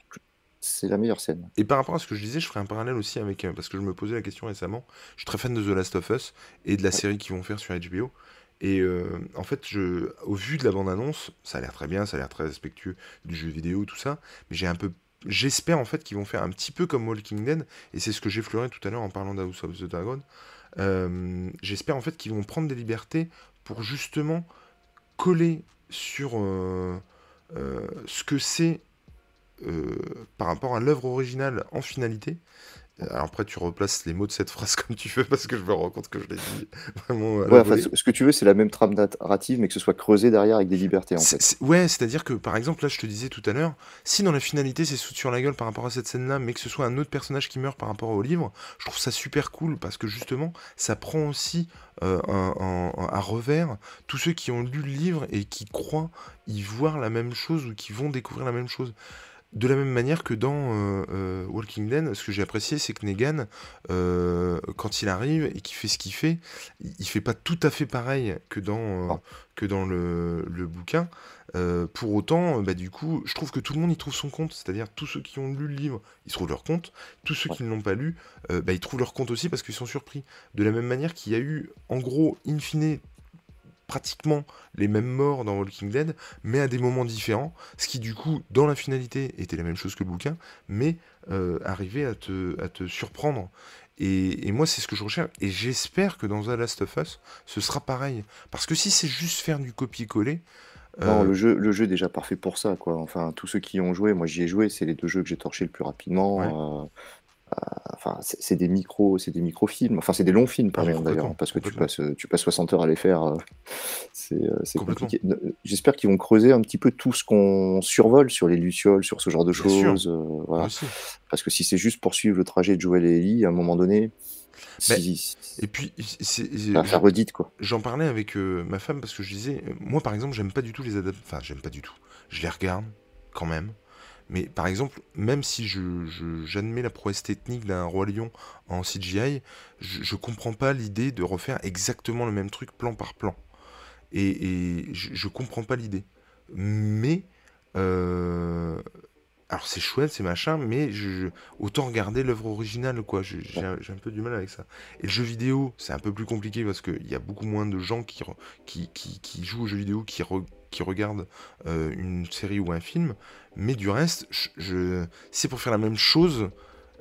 c'est la meilleure scène. Et par rapport à ce que je disais, je ferai un parallèle aussi avec. Euh, parce que je me posais la question récemment. Je suis très fan de The Last of Us et de la série qu'ils vont faire sur HBO. Et euh, en fait, je, au vu de la bande-annonce, ça a l'air très bien, ça a l'air très respectueux du jeu vidéo, tout ça. Mais j'ai un peu. J'espère en fait qu'ils vont faire un petit peu comme Walking Dead. Et c'est ce que j'ai fleuré tout à l'heure en parlant d'House of the Dragon. Euh, j'espère en fait qu'ils vont prendre des libertés pour justement coller sur ce que c'est par rapport à l'œuvre originale en finalité. Alors après, tu replaces les mots de cette phrase comme tu veux, parce que je me rends compte que je l'ai dit vraiment. Ouais, ce que tu veux, c'est la même trame narrative, mais que ce soit creusé derrière avec des libertés. En fait. Ouais, c'est-à-dire que par exemple, là, je te disais tout à l'heure, si dans la finalité c'est sous sur la gueule par rapport à cette scène-là, mais que ce soit un autre personnage qui meurt par rapport au livre, je trouve ça super cool parce que justement, ça prend aussi euh, à revers tous ceux qui ont lu le livre et qui croient y voir la même chose ou qui vont découvrir la même chose. De la même manière que dans euh, euh, Walking Dead, ce que j'ai apprécié, c'est que Negan, euh, quand il arrive et qu'il fait ce qu'il fait, il fait pas tout à fait pareil que dans, que dans le, bouquin. pour autant, bah, du coup, je trouve que tout le monde y trouve son compte. C'est-à-dire tous ceux qui ont lu le livre, ils trouvent leur compte. Tous ceux qui ne l'ont pas lu, bah, ils trouvent leur compte aussi parce qu'ils sont surpris. De la même manière qu'il y a eu, en gros, in fine, pratiquement les mêmes morts dans Walking Dead, mais à des moments différents, ce qui du coup, dans la finalité, était la même chose que le bouquin, mais euh, arrivait à te, à te surprendre. Et, moi, c'est ce que je recherche, et j'espère que dans The Last of Us, ce sera pareil. Parce que si c'est juste faire du copier-coller, non, euh, le jeu, le jeu est déjà parfait pour ça, quoi. Enfin, tous ceux qui ont joué, moi j'y ai joué, c'est les deux jeux que j'ai torché le plus rapidement. Euh, enfin, c'est des micros, c'est des micro-films. Enfin, c'est des longs films, par exemple, d'ailleurs, parce que tu passes, tu passes 60 heures à les faire. Euh, euh, c'est compliqué. J'espère qu'ils vont creuser un petit peu tout ce qu'on survole sur les lucioles, sur ce genre de choses. Euh, voilà. Parce que si c'est juste poursuivre le trajet de Joel et Ellie, à un moment donné, et puis, faire redite, quoi. J'en parlais avec ma femme parce que je disais, moi par exemple, j'aime pas du tout les adaptations. Enfin, j'aime pas du tout. Je les regarde quand même. Mais par exemple, même si j'admets la prouesse technique d'un Roi Lion en CGI, je, je comprends pas l'idée de refaire exactement le même truc plan par plan. Et, je, je, comprends pas l'idée. Mais. Euh, alors c'est chouette, c'est machin, mais je, autant regarder l'œuvre originale, quoi. J'ai un peu du mal avec ça. Et le jeu vidéo, c'est un peu plus compliqué parce qu'il y a beaucoup moins de gens qui, jouent aux jeux vidéo, qui, qui regardent euh, une série ou un film. Mais du reste, je, c'est pour faire la même chose.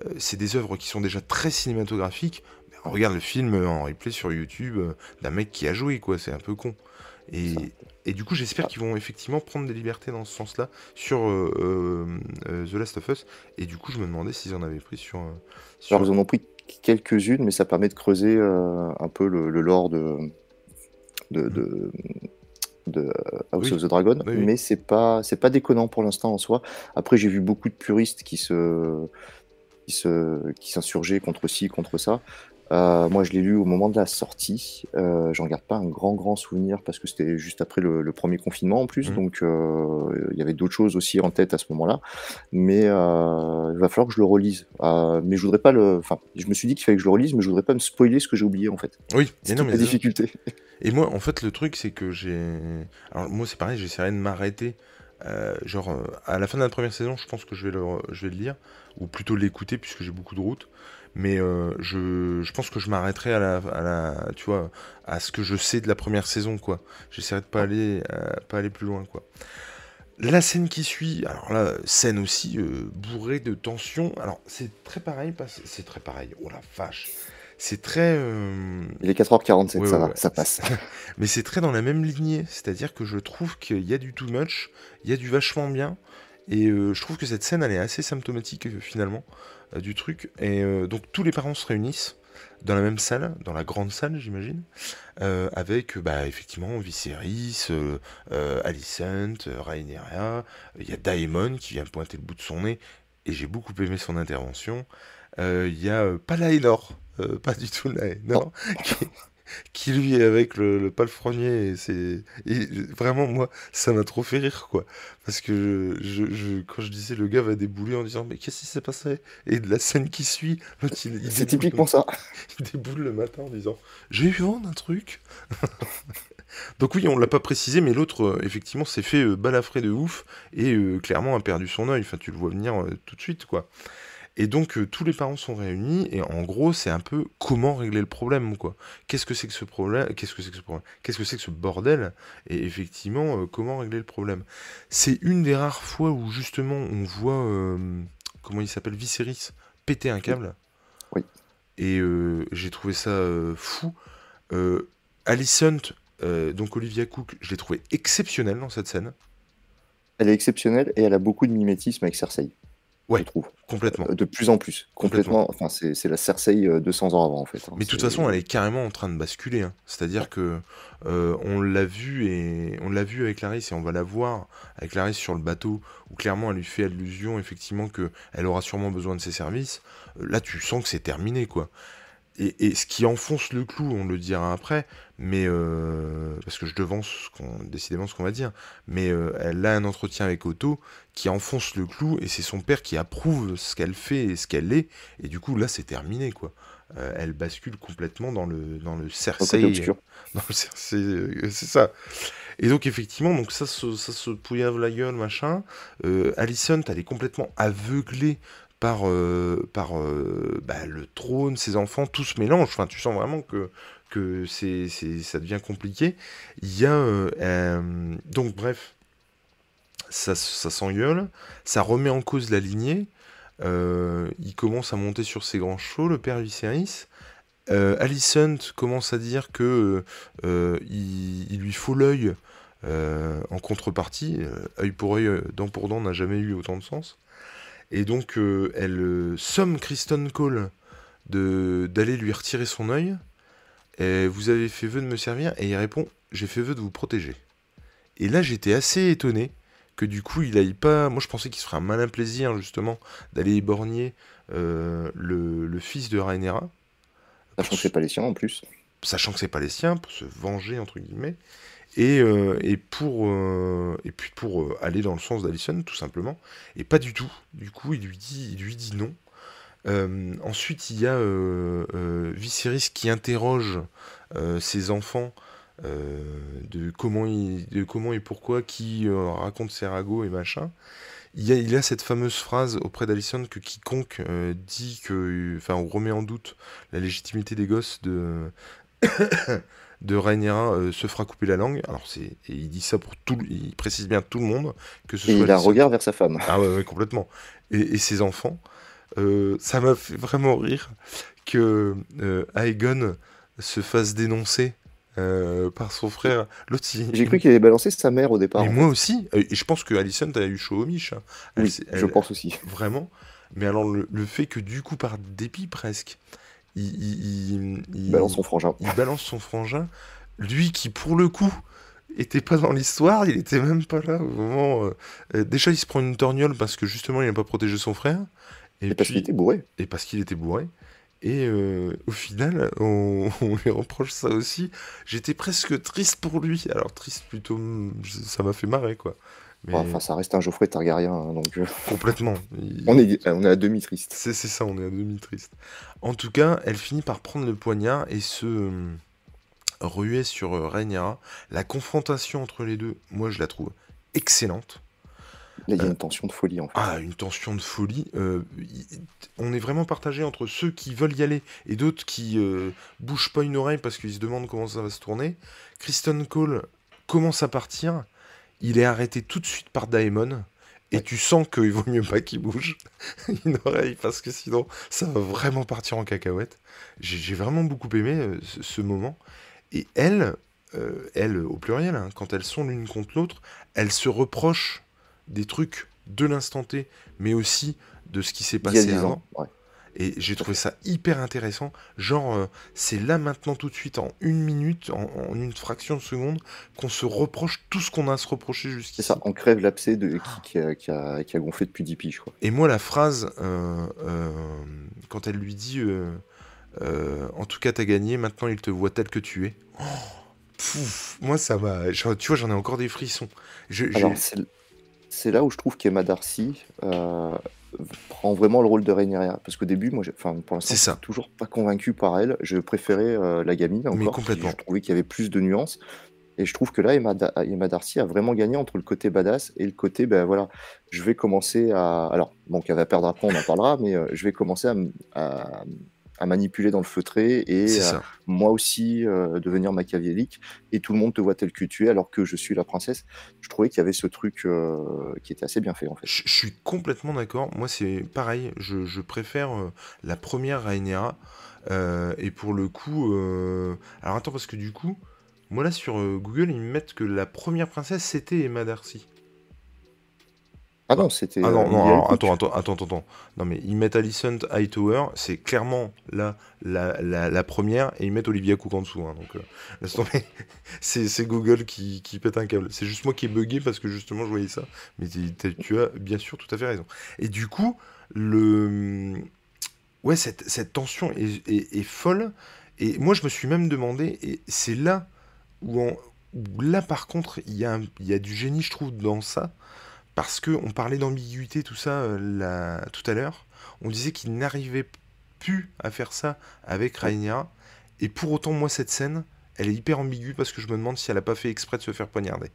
Euh, c'est des œuvres qui sont déjà très cinématographiques. on regarde le film en replay sur YouTube euh, d'un mec qui a joué, quoi. C'est un peu con. Et, et du coup, j'espère qu'ils vont effectivement prendre des libertés dans ce sens-là sur The Last of Us. Et du coup, je me demandais s'ils en avaient pris sur. sur... Alors, ils en ont pris quelques-unes, mais ça permet de creuser un peu le, lore de, de, de, de House of the Dragon, mais c'est pas c'est pas déconnant pour l'instant en soi. Après, j'ai vu beaucoup de puristes qui se qui se qui s'insurgeaient contre ci, contre ça. Euh, moi, je l'ai lu au moment de la sortie. Euh, J'en garde pas un grand, grand souvenir parce que c'était juste après le, premier confinement en plus. Mmh. Donc, euh, il y avait d'autres choses aussi en tête à ce moment-là. Mais euh, il va falloir que je le relise. Mais je voudrais pas le. Enfin, je me suis dit qu'il fallait que je le relise, mais je voudrais pas me spoiler ce que j'ai oublié en fait. Oui, c'est mais la difficulté. Et moi, en fait, le truc, c'est que j'ai. Alors, moi, c'est pareil, j'essaierai de m'arrêter. genre, à la fin de la première saison, je pense que je vais le, je vais le lire, ou plutôt l'écouter, puisque j'ai beaucoup de routes mais euh, je, je, pense que je m'arrêterai à la, à la, tu vois, à ce que je sais de la première saison, quoi. J'essaierai de pas aller, euh, pas aller plus loin, quoi. La scène qui suit, alors là, scène aussi euh, bourrée de tension. Alors c'est très pareil, c'est très pareil. Oh la vache, c'est très. euh, Il est 4h47, Ouais, ça ouais, va, ouais. ça passe. Mais c'est très dans la même lignée, c'est-à-dire que je trouve qu'il y a du too much, il y a du vachement bien, et euh, je trouve que cette scène elle est assez symptomatique finalement du truc. Et euh, donc tous les parents se réunissent dans la même salle, dans la grande salle j'imagine, euh, avec euh, bah, effectivement Viserys, euh, euh, Alicent, euh, Rhaenyra, il y a Daemon qui vient pointer le bout de son nez, et j'ai beaucoup aimé son intervention. Euh, Il y a euh, pas Laenor, euh, pas du tout Laenor, qui, qui lui est avec le, le palefrenier, et c'est et vraiment moi ça m'a trop fait rire quoi, parce que je, je- je- quand je disais le gars va débouler en disant mais qu'est-ce qui s'est passé? Et de la scène qui suit, C'est typiquement ça. il déboule le matin en disant j'ai eu vent d'un truc. Donc oui, on l'a pas précisé, mais l'autre, euh, effectivement, s'est fait euh, balafrer de ouf et euh, clairement a perdu son œil. Enfin, tu le vois venir euh, tout de suite, quoi. Et donc, euh, tous les parents sont réunis et en gros, c'est un peu comment régler le problème, quoi. Qu'est-ce que c'est que ce problème Qu'est-ce que c'est que ce problème Qu'est-ce que c'est que ce bordel Et effectivement, euh, comment régler le problème C'est une des rares fois où justement on voit euh, comment il s'appelle Viserys péter un câble. Oui. Et j'ai trouvé ça fou. Alicent, donc Olivia Cook, je l'ai trouvé exceptionnelle dans cette scène. Elle est exceptionnelle et elle a beaucoup de mimétisme avec Cersei. Ouais. Je trouve. Complètement. Euh, De plus en plus. Complètement. Enfin, c'est c'est la Cersei euh, 200 ans avant, en fait. hein. Mais de toute façon, elle est carrément en train de basculer. hein. C'est-à-dire que euh, on l'a vu et on l'a vu avec Clarisse et on va la voir avec Clarisse sur le bateau où clairement elle lui fait allusion effectivement que elle aura sûrement besoin de ses services. Euh, Là, tu sens que c'est terminé quoi. Et, et ce qui enfonce le clou, on le dira après, mais euh, parce que je devance ce qu'on- décidément ce qu'on va dire, mais euh, elle a un entretien avec Otto qui enfonce le clou et c'est son père qui approuve ce qu'elle fait et ce qu'elle est, et du coup là c'est terminé quoi. Euh, elle bascule complètement dans le dans le Cersei, dans le Cersei, c'est ça. Et donc effectivement, donc ça se, ça se pouillave la gueule, machin. Euh, Alicent, elle est complètement aveuglée par, euh, par euh, bah, le trône, ses enfants, tout se mélange. Enfin, tu sens vraiment que, que c'est, ça devient compliqué. Il y a... euh, donc bref, ça, ça s'engueule, ça remet en cause la lignée. Il commence à monter sur ses grands chevaux, le père Viserys. Alicent commence à dire que il, lui faut l'œil en contrepartie. Œil pour œil, dent pour dent n'a jamais eu autant de sens. Et donc euh, elle euh, somme Kristen Cole de d'aller lui retirer son œil. Et vous avez fait vœu de me servir et il répond j'ai fait vœu de vous protéger. Et là j'étais assez étonné que du coup il aille pas. Moi je pensais qu'il se ferait un malin plaisir justement d'aller éborgner euh, le, le fils de Rhaenyra Sachant que c'est pas les siens en plus. sachant que c'est pas les siens, pour se venger entre guillemets, et, euh, et pour euh, et puis pour euh, aller dans le sens d'Alison tout simplement, et pas du tout. Du coup, il lui dit, il lui dit non. Ensuite, il y a Viserys qui interroge ses enfants de comment de comment et pourquoi, qui raconte ses ragots et machin. Il y a, il y a cette fameuse phrase auprès d'Alison que quiconque dit que, enfin, remet en doute la légitimité des gosses de de Rhaenyra euh, se fera couper la langue. Alors c'est, et il dit ça pour tout, il précise bien tout le monde que ce Et soit il a un regard vers sa femme. ah ouais, ouais, complètement. Et, et ses enfants. Euh, ça m'a fait vraiment rire que euh, Aegon se fasse dénoncer par son frère. L'autre, J'ai cru qu'il avait balancé sa mère au départ. En moi aussi. Et je pense que Alicent a eu chaud au mich. hein. Oui, je pense aussi. Vraiment. Mais alors, le, le fait que du coup, par dépit presque, il, Balance son frangin. il balance son frangin, lui qui, pour le coup, était pas dans l'histoire, il était même pas là au moment. euh, euh, déjà, il se prend une torgnole parce que justement, il n'a pas protégé son frère. Et, Et parce qu'il était bourré. et parce qu'il était bourré. Et euh, au final, on, on lui reproche ça aussi. J'étais presque triste pour lui. Alors, triste plutôt, hum, ça m'a fait marrer, quoi. Mais Enfin, ça reste un Geoffrey Targaryen, hein, donc euh, complètement. Il- on est, on est à demi triste. C'est ça, on est à demi triste. En tout cas, elle finit par prendre le poignard et se euh, ruer sur euh, Rhaenyra. La confrontation entre les deux, moi, je la trouve excellente. Là, il y a une tension de folie en fait. Ah, une tension de folie. Euh, on est vraiment partagé entre ceux qui veulent y aller et d'autres qui euh, bougent pas une oreille parce qu'ils se demandent comment ça va se tourner. Kristen Cole commence à partir. Il est arrêté tout de suite par Daemon. et tu sens qu'il vaut mieux pas qu'il bouge une oreille parce que sinon ça va vraiment partir en cacahuète. J'ai vraiment beaucoup aimé euh, ce, moment. Et elle, euh, elle au pluriel, hein, quand elles sont l'une contre l'autre, elles se reprochent des trucs de l'instant T, mais aussi de ce qui s'est passé avant. Et j'ai trouvé ça hyper intéressant. Genre, euh, c'est là maintenant tout de suite, en une minute, en, une fraction de seconde, qu'on se reproche tout ce qu'on a à se reprocher jusqu'ici. C'est ça, on crève l'abcès de, qui, qui, a, qui, a, gonflé depuis 10 piges. Quoi. Et moi, la phrase, euh, euh, quand elle lui dit En tout cas, t'as gagné, maintenant il te voit tel que tu es. Oh, moi, ça va. Tu vois, j'en ai encore des frissons. c'est là où je trouve qu'Emma Darcy prend vraiment le rôle de Rhaenyra. Parce qu'au début, moi, enfin, pour l'instant, je suis toujours pas convaincu par elle. Je préférais euh, la gamine encore. complètement. Je trouvais qu'il y avait plus de nuances. Et je trouve que là, Emma, Darcy a vraiment gagné entre le côté badass et le côté, ben voilà, je vais commencer à. Alors, bon, qu'elle va perdre après, on en parlera, mais euh, je vais commencer à, à manipuler dans le feutré et euh, moi aussi euh, devenir machiavélique et tout le monde te voit tel que tu es alors que je suis la princesse. Je trouvais qu'il y avait ce truc euh, qui était assez bien fait en fait. Je, suis complètement d'accord. Moi c'est pareil. Je, préfère la première Rhaenyra et pour le coup, alors attends parce que du coup, moi là sur Google ils me mettent que la première princesse c'était Emma Darcy. Ah non, c'était. Ah non, euh, non attends, attends, attends, attends. Non, mais ils mettent Alicent Hightower, c'est clairement là la, la, première, et ils mettent Olivia Cook en dessous. Hein, donc, euh, laisse tomber. c'est Google qui, qui, pète un câble. C'est juste moi qui ai bugué parce que justement je voyais ça. Mais tu as bien sûr tout à fait raison. Et du coup, le. Ouais, cette, cette tension est, est, folle. Et moi, je me suis même demandé, et c'est là où, où, là, par contre, il y, a il y a du génie, je trouve, dans ça parce qu'on parlait d'ambiguïté, tout ça, euh, tout à l'heure. On disait qu'il n'arrivait plus à faire ça avec Rhaenyra. Et pour autant, moi, cette scène, elle est hyper ambiguë parce que je me demande si elle n'a pas fait exprès de se faire poignarder.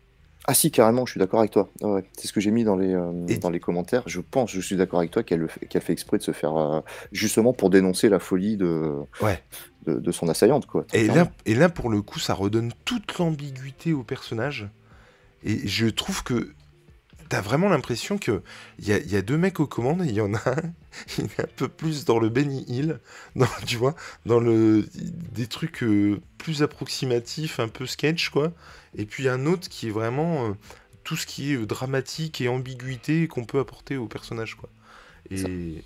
Ah si, carrément, je suis d'accord avec toi. c'est ce que j'ai mis dans les, euh, dans les commentaires. Je pense, je suis d'accord avec toi qu'elle fait exprès de se faire... Euh, justement pour dénoncer la folie de, de, son assaillante. Quoi, et, là, et là, pour le coup, ça redonne toute l'ambiguïté au personnage. Et je trouve que t'as vraiment l'impression qu'il y a, y a deux mecs aux commandes et il y en a un, il est un peu plus dans le Benny Hill, dans, tu vois, dans le, des trucs euh, plus approximatifs, un peu sketch, quoi. Et puis un autre qui est vraiment euh, tout ce qui est euh, dramatique et ambiguïté qu'on peut apporter au personnage, quoi. Et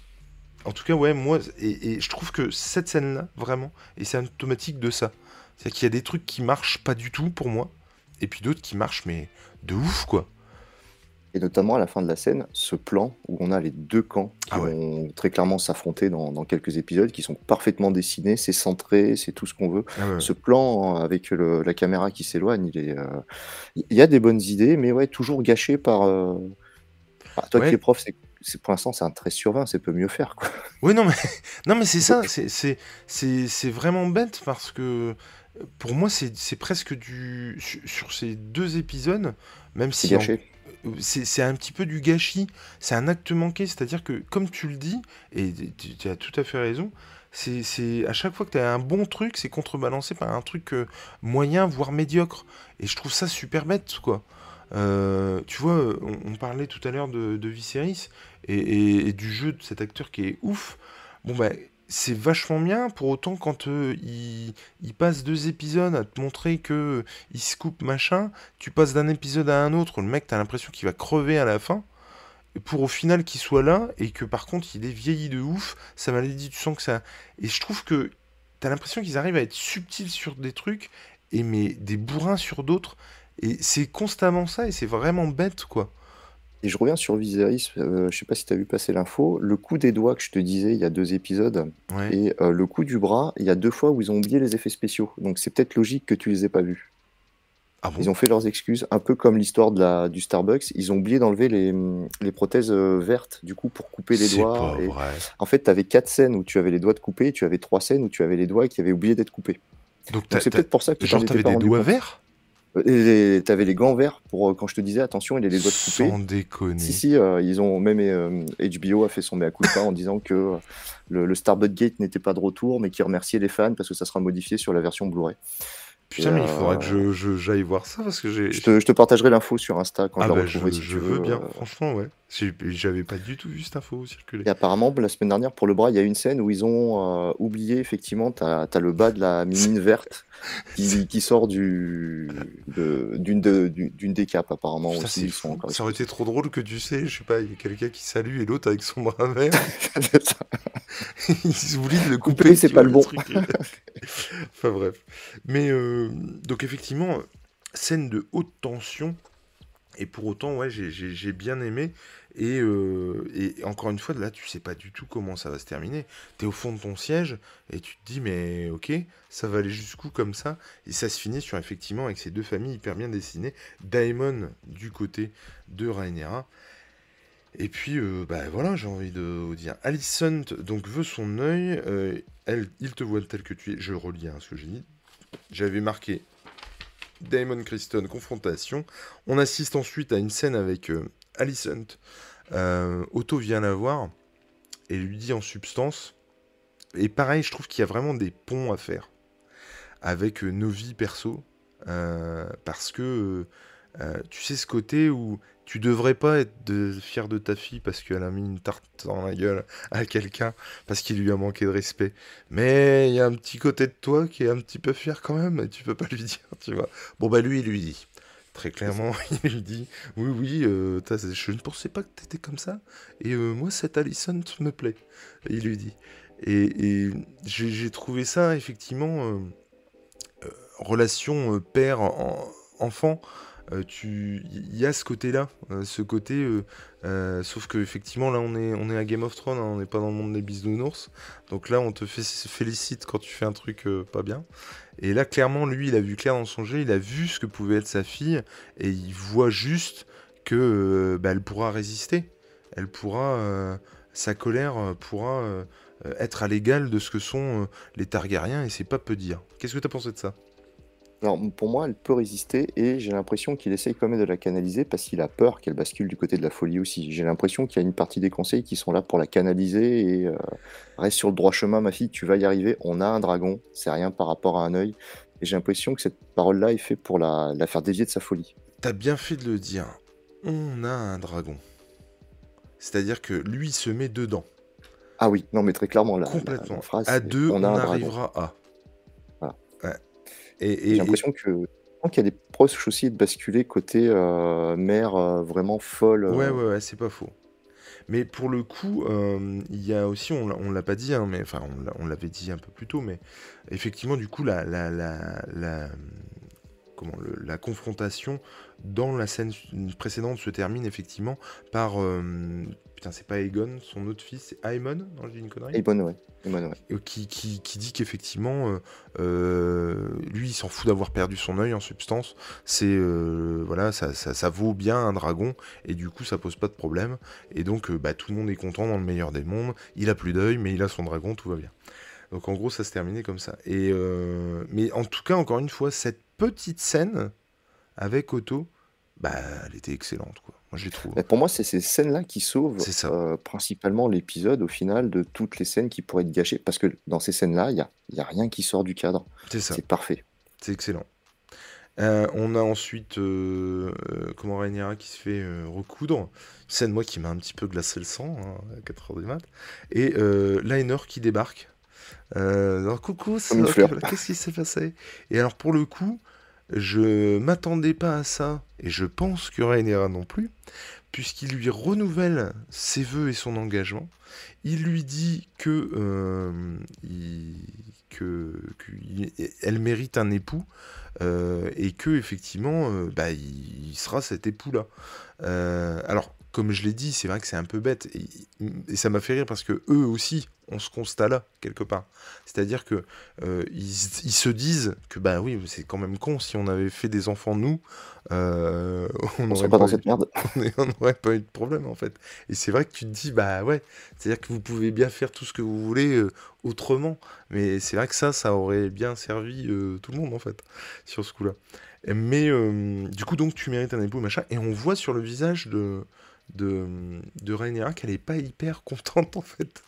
en tout cas, ouais, moi, et, et je trouve que cette scène-là, vraiment, et c'est automatique de ça. C'est qu'il y a des trucs qui marchent pas du tout pour moi, et puis d'autres qui marchent, mais de ouf, quoi. Et notamment à la fin de la scène, ce plan où on a les deux camps qui ah vont très clairement s'affronter dans, quelques épisodes, qui sont parfaitement dessinés, c'est centré, c'est tout ce qu'on veut. Ah ce plan avec la caméra qui s'éloigne, il est, euh, il y a des bonnes idées, mais ouais, toujours gâché par. Euh, toi qui es prof, c'est pour l'instant c'est un 13 sur 20, c'est peut mieux faire quoi. Oui non mais non mais c'est ça, c'est vraiment bête parce que pour moi c'est presque du sur, ces deux épisodes, même si gâché c'est un petit peu du gâchis, c'est un acte manqué, c'est-à-dire que, comme tu le dis, et tu as tout à fait raison, c'est à chaque fois que tu as un bon truc, c'est contrebalancé par un truc euh, moyen, voire médiocre. Et je trouve ça super bête, quoi. Euh, tu vois, on, parlait tout à l'heure de, de Viserys et, et, du jeu de cet acteur qui est ouf. Bon, bah, c'est vachement bien. Pour autant, quand euh, il, passe deux épisodes à te montrer que il se coupe machin, tu passes d'un épisode à un autre, le mec, t'as l'impression qu'il va crever à la fin. Pour au final qu'il soit là et que par contre il est vieilli de ouf, ça m'a dit, tu sens que ça. Et je trouve que t'as l'impression qu'ils arrivent à être subtils sur des trucs et mais des bourrins sur d'autres. Et c'est constamment ça et c'est vraiment bête quoi. Et je reviens sur Viserys, euh, je sais pas si tu as vu passer l'info, le coup des doigts que je te disais il y a deux épisodes, et euh, le coup du bras, il y a deux fois où ils ont oublié les effets spéciaux. Donc c'est peut-être logique que tu les aies pas vus. Ah ils ont fait leurs excuses, un peu comme l'histoire de la, du Starbucks. Ils ont oublié d'enlever les, les prothèses euh, vertes, du coup, pour couper les doigts. En fait, tu avais quatre scènes où tu avais les doigts de couper, et tu avais trois scènes où tu avais les doigts qui avaient oublié d'être coupés. Donc, c'est peut-être pour ça que tu avais des doigts verts? T'avais les gants verts pour euh, quand je te disais attention, il a les doigts coupés. Sans déconner. Si, si, euh, ils ont même HBO euh, a fait son mea culpa en disant que le, Starbucks Gate n'était pas de retour, mais qui remerciait les fans parce que ça sera modifié sur la version Blu-ray. Putain, mais il faudra que j'aille voir ça parce que j'ai. Je te, je te partagerai l'info sur Insta quand ah je la bah, retrouverai je, si je veux bien, franchement, ouais. J'avais pas du tout vu cette info circuler. Et apparemment, la semaine dernière, pour le bras, il y a une scène où ils ont euh, oublié, effectivement, tu as, le bas de la mine verte qui, sort du, d'une de, d'une des capes, apparemment. Ça, aussi, ça aurait été trop drôle que tu sais, je sais pas, il y a quelqu'un qui salue et l'autre avec son bras vert. ils oublient de le couper. c'est pas le bon. enfin bref. Mais euh, donc, effectivement, scène de haute tension et pour autant, ouais, j'ai bien aimé. Euh, et, encore une fois, là, tu sais pas du tout comment ça va se terminer. Tu es au fond de ton siège et tu te dis, mais ok, ça va aller jusqu'où comme ça? Et ça se finit sur effectivement avec ces deux familles hyper bien dessinées. Daemon du côté de Rhaenyra. Et puis, euh, bah voilà, j'ai envie de dire. Alicent donc veut son œil. Euh, elle, il te voit tel que tu es. Je relis hein, ce que j'ai dit. J'avais marqué Damon Criston, confrontation. On assiste ensuite à une scène avec euh, Alicent. Euh, Otto vient la voir et lui dit en substance. Et pareil, je trouve qu'il y a vraiment des ponts à faire avec euh, nos vies perso. parce que tu sais ce côté où tu devrais pas être fier de ta fille parce qu'elle a mis une tarte dans la gueule à quelqu'un parce qu'il lui a manqué de respect. Mais il y a un petit côté de toi qui est un petit peu fier quand même et tu peux pas lui dire, tu vois. Bon bah lui il lui dit. Très clairement, il lui dit Oui, oui, euh, je ne pensais pas que tu étais comme ça. Et euh, moi, cette Alison me plaît. Il lui dit. Et, j'ai trouvé ça, effectivement, euh, relation père-enfant euh, il y a ce côté-là, euh, ce côté, euh, sauf que effectivement là on est, on est à Game of Thrones, hein, on n'est pas dans le monde des bisounours, donc là on te félicite quand tu fais un truc pas bien. Et là clairement lui il a vu clair dans son jeu, il a vu ce que pouvait être sa fille et il voit juste que bah, elle pourra résister, elle pourra, sa colère pourra être à l'égal de ce que sont les Targaryens et c'est pas peu dire. Qu'est-ce que tu as pensé de ça? Alors, pour moi, elle peut résister et j'ai l'impression qu'il essaye quand même de la canaliser parce qu'il a peur qu'elle bascule du côté de la folie aussi. J'ai l'impression qu'il y a une partie des conseils qui sont là pour la canaliser et euh, reste sur le droit chemin, ma fille, tu vas y arriver. On a un dragon, c'est rien par rapport à un œil. Et j'ai l'impression que cette parole-là est faite pour la, faire dévier de sa folie. T'as bien fait de le dire. On a un dragon. C'est-à-dire que lui se met dedans. Ah oui, non mais très clairement là. Complètement. phrase, à deux, on, arrivera à. Et, J'ai l'impression que qu'il y a des proches aussi de basculer côté euh, mère euh, vraiment folle. Ouais, euh. ouais, ouais, c'est pas faux. Mais pour le coup, il y a aussi, on, l'a pas dit, hein, mais enfin, on l'avait dit un peu plus tôt, mais effectivement, du coup, la, la, la, la comment, la confrontation dans la scène précédente se termine effectivement par. Putain, c'est pas Aegon, son autre fils, c'est Aemon Non, je dis une connerie Aemon, ouais. Qui, qui, dit qu'effectivement, euh, euh, lui, il s'en fout d'avoir perdu son œil en substance. C'est euh, voilà, ça, ça, vaut bien un dragon et du coup, ça pose pas de problème. Et donc, bah, tout le monde est content dans le meilleur des mondes. Il a plus d'œil, mais il a son dragon, tout va bien. Donc, en gros, ça se terminait comme ça. Et mais en tout cas, encore une fois, cette petite scène avec Otto, bah, elle était excellente, quoi. Pour moi, c'est ces scènes-là qui sauvent euh, principalement l'épisode au final de toutes les scènes qui pourraient être gâchées. Parce que dans ces scènes-là, il n'y a, y a rien qui sort du cadre. C'est ça. C'est parfait. C'est excellent. Euh, on a ensuite euh, comment Rhaenyra qui se fait recoudre. Scène moi qui m'a un petit peu glacé le sang hein, à 4h du mat. Et Liner qui débarque. alors coucou, qu'est-ce qui s'est passé? Et alors pour le coup, je m'attendais pas à ça, et je pense que Rhaenyra non plus, puisqu'il lui renouvelle ses voeux et son engagement. Il lui dit que, euh, elle mérite un époux euh, et que effectivement, euh, bah, il, sera cet époux-là. alors, comme je l'ai dit, c'est vrai que c'est un peu bête et, ça m'a fait rire parce que eux aussi ont ce constat-là quelque part. C'est-à-dire que euh, ils, se disent que bah oui, c'est quand même con si on avait fait des enfants nous, euh, on n'aurait pas, eu, pas eu de problème en fait. Et c'est vrai que tu te dis bah ouais, c'est-à-dire que vous pouvez bien faire tout ce que vous voulez euh, autrement, mais c'est vrai que ça, ça aurait bien servi tout le monde en fait sur ce coup-là. Mais du coup donc tu mérites un époux machin, et on voit sur le visage de de, de Rhaenyra qu'elle est pas hyper contente en fait.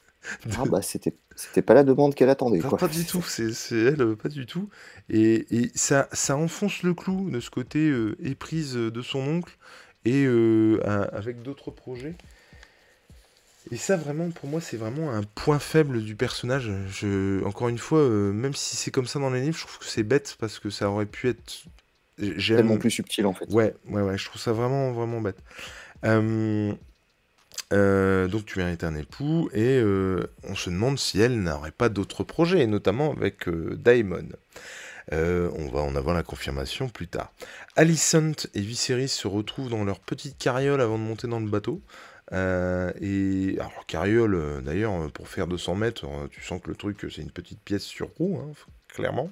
Ah bah c'était c'était pas la demande qu'elle attendait. Pas, pas du tout, c'est elle, euh, pas du tout. Et, et, ça, ça enfonce le clou de ce côté euh, éprise de son oncle et avec d'autres projets. Et ça, vraiment, pour moi, c'est vraiment un point faible du personnage. Je, encore une fois, même si c'est comme ça dans les livres, je trouve que c'est bête parce que ça aurait pu être Tellement plus subtil en fait. Ouais, ouais, ouais, je trouve ça vraiment, vraiment bête. Euh, euh, donc tu mérites un époux et euh, on se demande si elle n'aurait pas d'autres projets, notamment avec Daemon. on va en avoir la confirmation plus tard. Alicent et Viserys se retrouvent dans leur petite carriole avant de monter dans le bateau. et alors carriole, d'ailleurs, pour faire 200 mètres, tu sens que le truc, c'est une petite pièce sur roue, hein, clairement.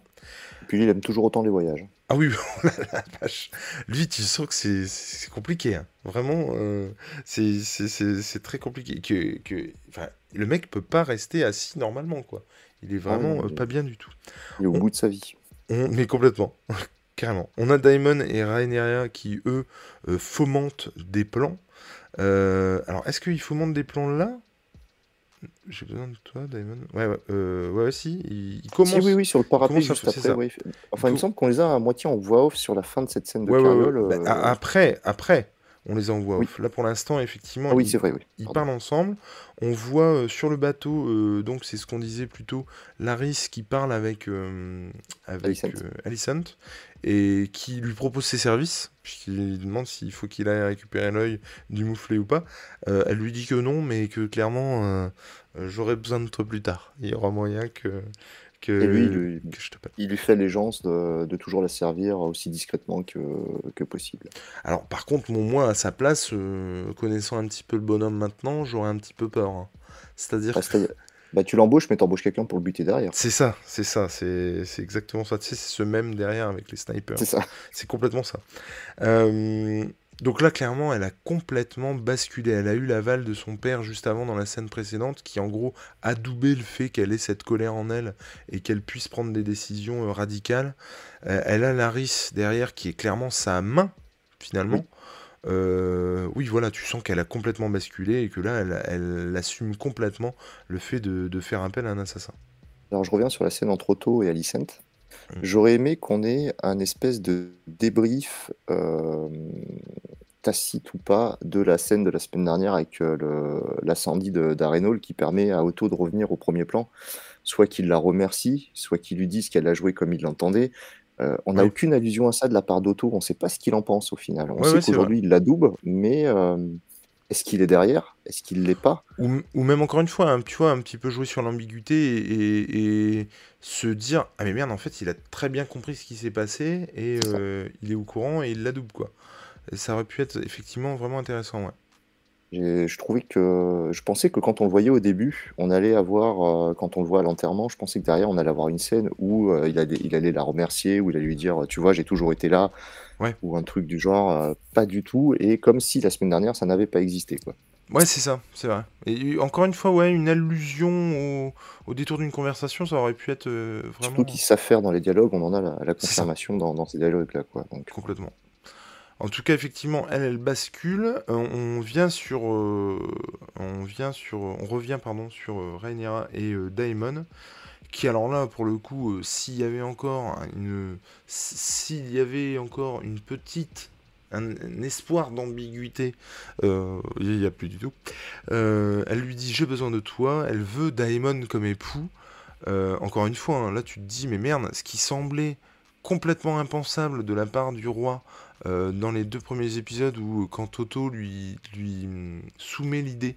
Et puis il aime toujours autant les voyages. Ah oui, oh la vache. Lui, tu sens que c'est compliqué. Hein. Vraiment, euh, c'est très compliqué. Que, que, le mec peut pas rester assis normalement, quoi. Il est ah vraiment euh, pas bien du tout. Il est au bout de sa vie. mais complètement. Carrément. On a Daimon et Rhaenyra qui, eux, euh, fomentent des plans. alors, est-ce qu'ils fomentent des plans là? J'ai besoin de toi, Daimon. Ouais, ouais, euh, ouais, si. Il, commence. oui, oui, sur le parapet juste après. Enfin, il, me semble qu'on les a à moitié en voix off sur la fin de cette scène de ouais, carriole. Bah, euh, après, après, on les envoie off. Là, pour l'instant, effectivement, ah, oui, c'est vrai, oui. ils parlent ensemble. On voit euh, sur le bateau, euh, donc c'est ce qu'on disait plutôt, Laris qui parle avec, euh, avec Alicent. Et qui lui propose ses services, puisqu'il lui demande s'il faut qu'il aille récupérer l'œil du mouflé ou pas. elle lui dit que non, mais que clairement, j'aurai besoin de toi plus tard. Il y aura moyen que et lui, il lui, fait l'égence de, toujours la servir aussi discrètement que, que possible. Alors, par contre, moi, à sa place, euh, connaissant un petit peu le bonhomme maintenant, j'aurais un petit peu peur. Hein. C'est-à-dire. Bah, bah, tu l'embauches, mais t'embauches quelqu'un pour le buter derrière. C'est ça, c'est ça, c'est exactement ça. Tu sais, c'est ce même derrière avec les snipers. C'est ça. C'est complètement ça. Euh, donc là, clairement, elle a complètement basculé. Elle a eu l'aval de son père juste avant dans la scène précédente, qui en gros a doublé le fait qu'elle ait cette colère en elle et qu'elle puisse prendre des décisions euh, radicales. Euh, elle a Laris derrière qui est clairement sa main, finalement. Oui. Euh, voilà, tu sens qu'elle a complètement basculé et que là, elle, assume complètement le fait de, faire appel à un assassin. Alors je reviens sur la scène entre Otto et Alicent. Mmh. J'aurais aimé qu'on ait un espèce de débrief tacite ou pas de la scène de la semaine dernière avec euh, l'incendie d'Arenol qui permet à Otto de revenir au premier plan. Soit qu'il la remercie, soit qu'il lui dise qu'elle a joué comme il l'entendait. Euh, on n'a aucune allusion à ça de la part d'Otto, on ne sait pas ce qu'il en pense au final. On sait qu'aujourd'hui il la double, mais euh, est-ce qu'il est derrière? Est-ce qu'il l'est pas? Ou, même encore une fois, tu vois, un petit peu jouer sur l'ambiguïté et, se dire ah mais merde en fait il a très bien compris ce qui s'est passé et il est au courant et il la double quoi ça aurait pu être effectivement vraiment intéressant, ouais. Je trouvais que je pensais que quand on le voyait au début, on allait avoir, euh, quand on le voit à l'enterrement, je pensais que derrière on allait avoir une scène où euh, il, allait, il allait la remercier, où il allait lui dire, tu vois, j'ai toujours été là, Ouais. ou un truc du genre, euh, pas du tout, et comme si la semaine dernière ça n'avait pas existé, quoi. Ouais, c'est ça, c'est vrai. Et encore une fois, ouais, une allusion au, détour d'une conversation, ça aurait pu être vraiment. Surtout qu'ils savent faire dans les dialogues, on en a la, confirmation dans, dans ces dialogues-là, quoi. Donc... Complètement. En tout cas, effectivement, elle, elle bascule. Euh, euh, on vient sur, on revient pardon sur euh, Rhaenyra et Daemon, qui alors là, pour le coup, s'il y avait encore une, s'il y avait encore une petite un, espoir d'ambiguïté, il n'y a plus du tout. elle lui dit j'ai besoin de toi. Elle veut Daemon comme époux. encore une fois, hein, là tu te dis mais merde, ce qui semblait complètement impensable de la part du roi euh, dans les deux premiers épisodes où euh, quand Toto lui, mm, soumet l'idée,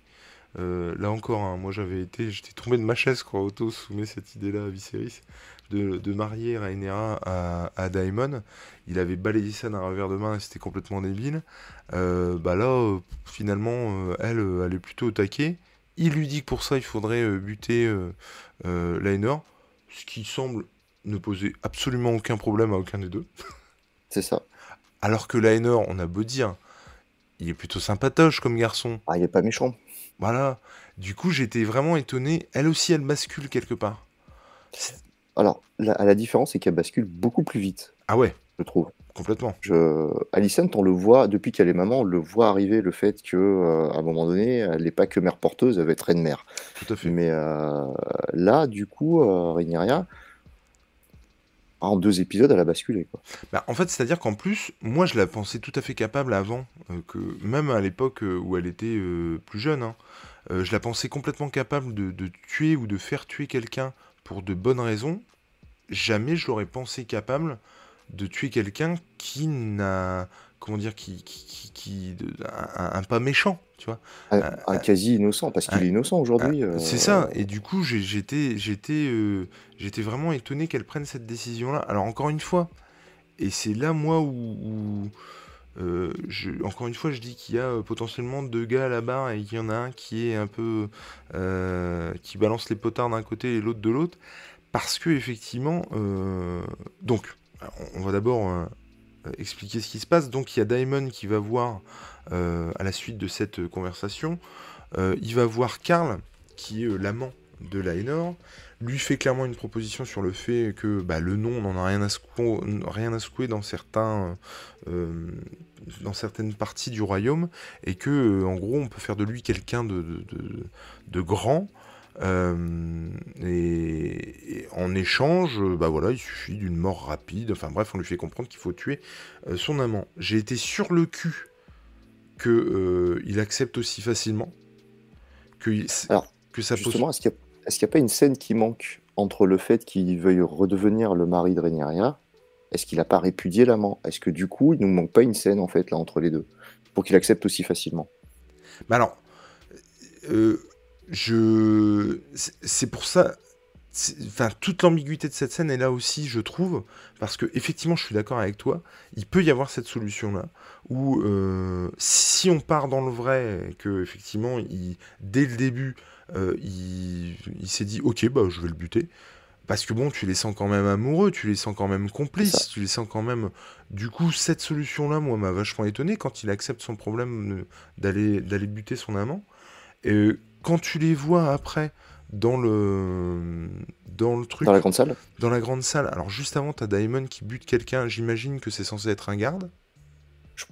euh, là encore, hein, moi j'avais été, j'étais tombé de ma chaise quand Otto soumet cette idée-là à Viserys de, marier Rhaenyra à, à, Daemon. Il avait balayé ça d'un revers de main et c'était complètement débile. bah là, finalement, elle, elle est plutôt au taquet. Il lui dit que pour ça, il faudrait buter Laenor, ce qui semble ne poser absolument aucun problème à aucun des deux. C'est ça. Alors que Laenor, on a beau dire, il est plutôt sympatoche comme garçon. Ah, il est pas méchant. Voilà. Du coup, j'étais vraiment étonné. Elle aussi, elle bascule quelque part. Alors, la, la différence, c'est qu'elle bascule beaucoup plus vite. Ah ouais Je trouve. Complètement. Je... Alicent, on le voit, depuis qu'elle est maman, on le voit arriver le fait que euh, à un moment donné, elle n'est pas que mère porteuse, elle va être reine-mère. Tout à fait. Mais euh, là, du coup, euh, Rhaenyra, en deux épisodes, elle a basculé. Quoi. Bah, en fait, c'est-à-dire qu'en plus, moi, je la pensais tout à fait capable avant, euh, que même à l'époque euh, où elle était euh, plus jeune, hein, je la pensais complètement capable de, de, tuer ou de faire tuer quelqu'un pour de bonnes raisons. Jamais je l'aurais pensé capable de tuer quelqu'un qui n'a comment dire, qui, qui, qui un, pas méchant, tu vois. Un, euh, quasi innocent, parce qu'il est innocent aujourd'hui. Euh, c'est ça. Et du coup, j'étais, j'étais, euh, j'étais vraiment étonné qu'elle prenne cette décision-là. Alors encore une fois, et c'est là moi où, je, encore une fois, je dis qu'il y a potentiellement deux gars à la barre et qu'il y en a un qui est un peu, qui balance les potards d'un côté et l'autre de l'autre, parce que effectivement, donc, on va d'abord euh, expliquer ce qui se passe. Donc il y a Daemon qui va voir, euh, à la suite de cette conversation, euh, il va voir Karl, qui est l'amant de Laenor, lui fait clairement une proposition sur le fait que bah, le nom n'en a rien à, secouer, rien à dans, certains, dans certaines parties du royaume, et que en gros on peut faire de lui quelqu'un de, de, grand, euh, et, en échange, bah voilà, il suffit d'une mort rapide. Enfin bref, on lui fait comprendre qu'il faut tuer euh, son amant. J'ai été sur le cul que euh, il accepte aussi facilement. Que, Alors, que ça justement, est-ce qu'il n'y a, pas une scène qui manque entre le fait qu'il veuille redevenir le mari de Rhaenyra? Est-ce qu'il n'a pas répudié l'amant? Est-ce que du coup, il ne nous manque pas une scène en fait là entre les deux pour qu'il accepte aussi facilement? Bah alors je c'est pour ça enfin toute l'ambiguïté de cette scène est là aussi je trouve parce que effectivement je suis d'accord avec toi il peut y avoir cette solution là où euh, si on part dans le vrai que effectivement il, dès le début euh, il, s'est dit ok bah je vais le buter parce que bon tu les sens quand même amoureux tu les sens quand même complices tu les sens quand même du coup cette solution là moi m'a vachement étonné quand il accepte son problème d'aller d'aller buter son amant et quand tu les vois après dans le dans le truc dans la grande salle dans la grande salle alors juste avant t'as Daemon qui bute quelqu'un j'imagine que c'est censé être un garde.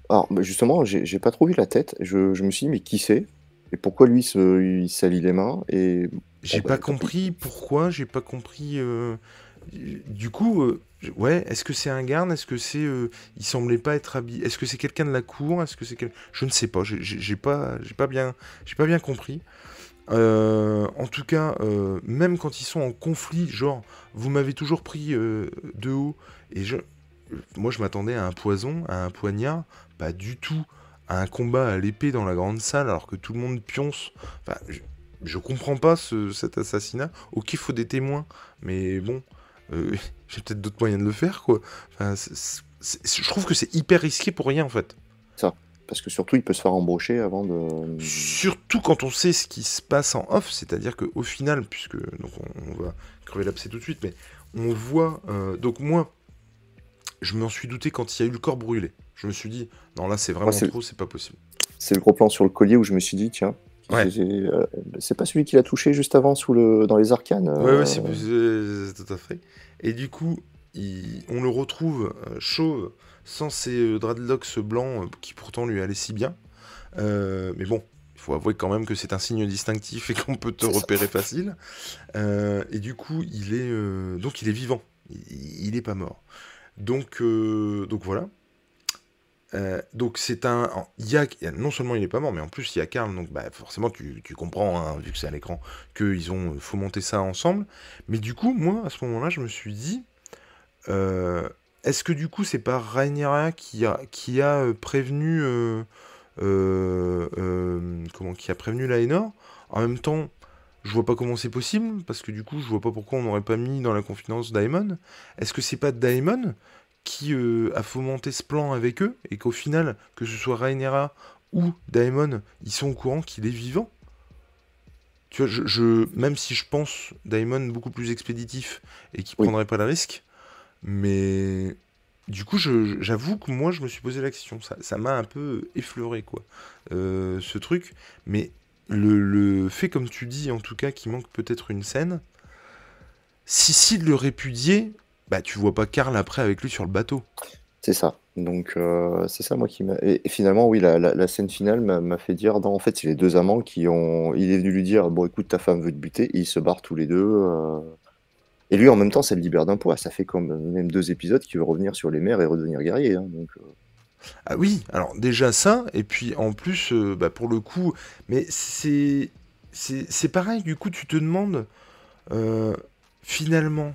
Alors justement j'ai pas trop vu la tête je, me suis dit mais qui c'est? Et pourquoi lui il salit les mains et j'ai pas bah, compris pourquoi j'ai pas compris euh, du coup euh, ouais est-ce que c'est un garde? Est-ce que c'est euh, il semblait pas être habillé? Est-ce que c'est quelqu'un de la cour? Est-ce que c'est je ne sais pas j'ai pas j'ai pas bien j'ai pas bien compris euh, en tout cas, euh, même quand ils sont en conflit, genre, vous m'avez toujours pris euh, de haut, et je, moi je m'attendais à un poison, à un poignard, pas du tout à un combat à l'épée dans la grande salle, alors que tout le monde pionce. Enfin, je, comprends pas cet assassinat. Ok, il faut des témoins, mais bon, j'ai peut-être d'autres moyens de le faire, quoi. Enfin, je trouve que c'est hyper risqué pour rien, en fait. Ça. Parce que surtout, il peut se faire embaucher avant de. Surtout quand on sait ce qui se passe en off, c'est-à-dire qu'au final, puisque donc on, va crever l'abcès tout de suite, mais on voit. Euh, donc moi, je m'en suis douté quand il y a eu le corps brûlé. Je me suis dit, non là c'est vraiment trop, c'est pas possible. C'est le gros plan sur le collier où je me suis dit, tiens, euh, c'est pas celui qui l'a touché juste avant sous le, dans les arcanes. Ouais, ouais, c'est tout à fait. Et du coup, on le retrouve euh, chauve sans ses euh, dreadlocks blancs euh, qui pourtant lui allaient si bien. Euh, mais bon, il faut avouer quand même que c'est un signe distinctif et qu'on peut te repérer facile. et du coup, il est donc il est vivant. Il, n'est pas mort. Donc donc voilà. donc c'est un, il y a, non seulement il n'est pas mort, mais en plus il y a Karl, donc bah, forcément tu, comprends, hein, vu que c'est à l'écran, qu'ils ont fomenté ça ensemble. Mais du coup, moi à ce moment-là, je me suis dit, est-ce que du coup, c'est pas Rhaenyra qui a, qui a euh, prévenu. Euh, euh, comment Qui a prévenu Laenor En même temps, je vois pas comment c'est possible, parce que du coup, je vois pas pourquoi on n'aurait pas mis dans la confidence Daemon. Est-ce que c'est pas Daemon qui a fomenté ce plan avec eux, et qu'au final, que ce soit Rhaenyra ou Daemon, ils sont au courant qu'il est vivant? Tu vois, je, même si je pense Daemon beaucoup plus expéditif et qui prendrait pas le risque, mais du coup, j'avoue que moi, je me suis posé la question. Ça m'a un peu effleuré, quoi, euh, ce truc. Mais le, fait, comme tu dis, en tout cas, qu'il manque peut-être une scène, si Sid le répudiait, bah, tu vois pas Karl après avec lui sur le bateau. C'est ça. Donc, euh, c'est ça, moi, qui m'a. Et, finalement, oui, la, scène finale m'a fait dire, en fait, c'est les deux amants qui ont. Il est venu lui dire, bon, écoute, ta femme veut te buter, et ils se barrent tous les deux. Euh, Et lui, en même temps, ça le libère d'un poids. Ça fait comme même deux épisodes qu'il veut revenir sur les mers et redevenir guerrier. Hein, donc, euh. Ah oui, alors déjà ça, et puis en plus, euh, bah, pour le coup, mais c'est c'est pareil, du coup, tu te demandes, euh, finalement,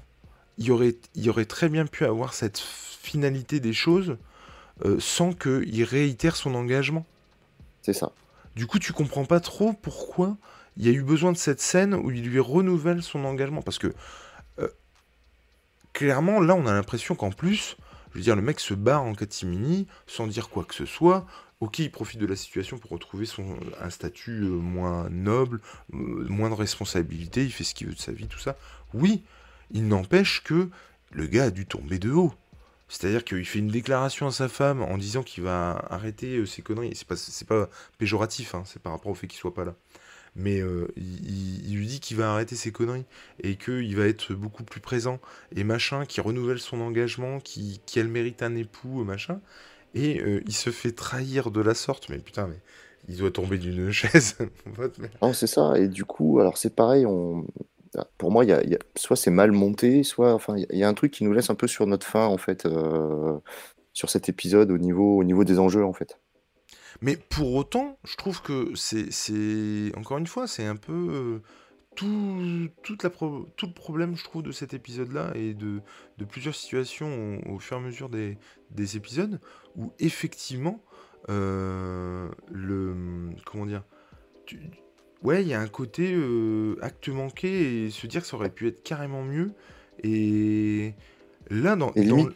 il y aurait, y aurait très bien pu avoir cette finalité des choses sans qu'il réitère son engagement. C'est ça. Du coup, tu comprends pas trop pourquoi il y a eu besoin de cette scène où il lui renouvelle son engagement. Parce que, clairement, là, on a l'impression qu'en plus, je veux dire, le mec se barre en catimini sans dire quoi que ce soit. Ok, il profite de la situation pour retrouver son, un statut euh, moins noble, euh, moins de responsabilité, il fait ce qu'il veut de sa vie, tout ça. Oui, il n'empêche que le gars a dû tomber de haut. C'est-à-dire qu'il fait une déclaration à sa femme en disant qu'il va arrêter ses conneries. C'est pas, pas péjoratif, hein, c'est par rapport au fait qu'il soit pas là mais euh, il, lui dit qu'il va arrêter ses conneries et qu'il va être beaucoup plus présent et machin, qui renouvelle son engagement, qui, qui mérite un époux, machin. Et euh, il se fait trahir de la sorte, mais putain, mais il doit tomber d'une chaise. non, c'est ça, et du coup, alors c'est pareil, on... pour moi, y a, y a... soit c'est mal monté, soit il y a un truc qui nous laisse un peu sur notre fin, en fait, euh, sur cet épisode au niveau, au niveau des enjeux, en fait. Mais pour autant, je trouve que c'est, encore une fois, c'est un peu euh, tout, toute la tout le problème, je trouve, de cet épisode-là et de, de plusieurs situations au, fur et à mesure des, des épisodes où effectivement, euh, le, comment dire, ouais, il y a un côté euh, acte manqué et se dire que ça aurait pu être carrément mieux. Et là, dans, dans,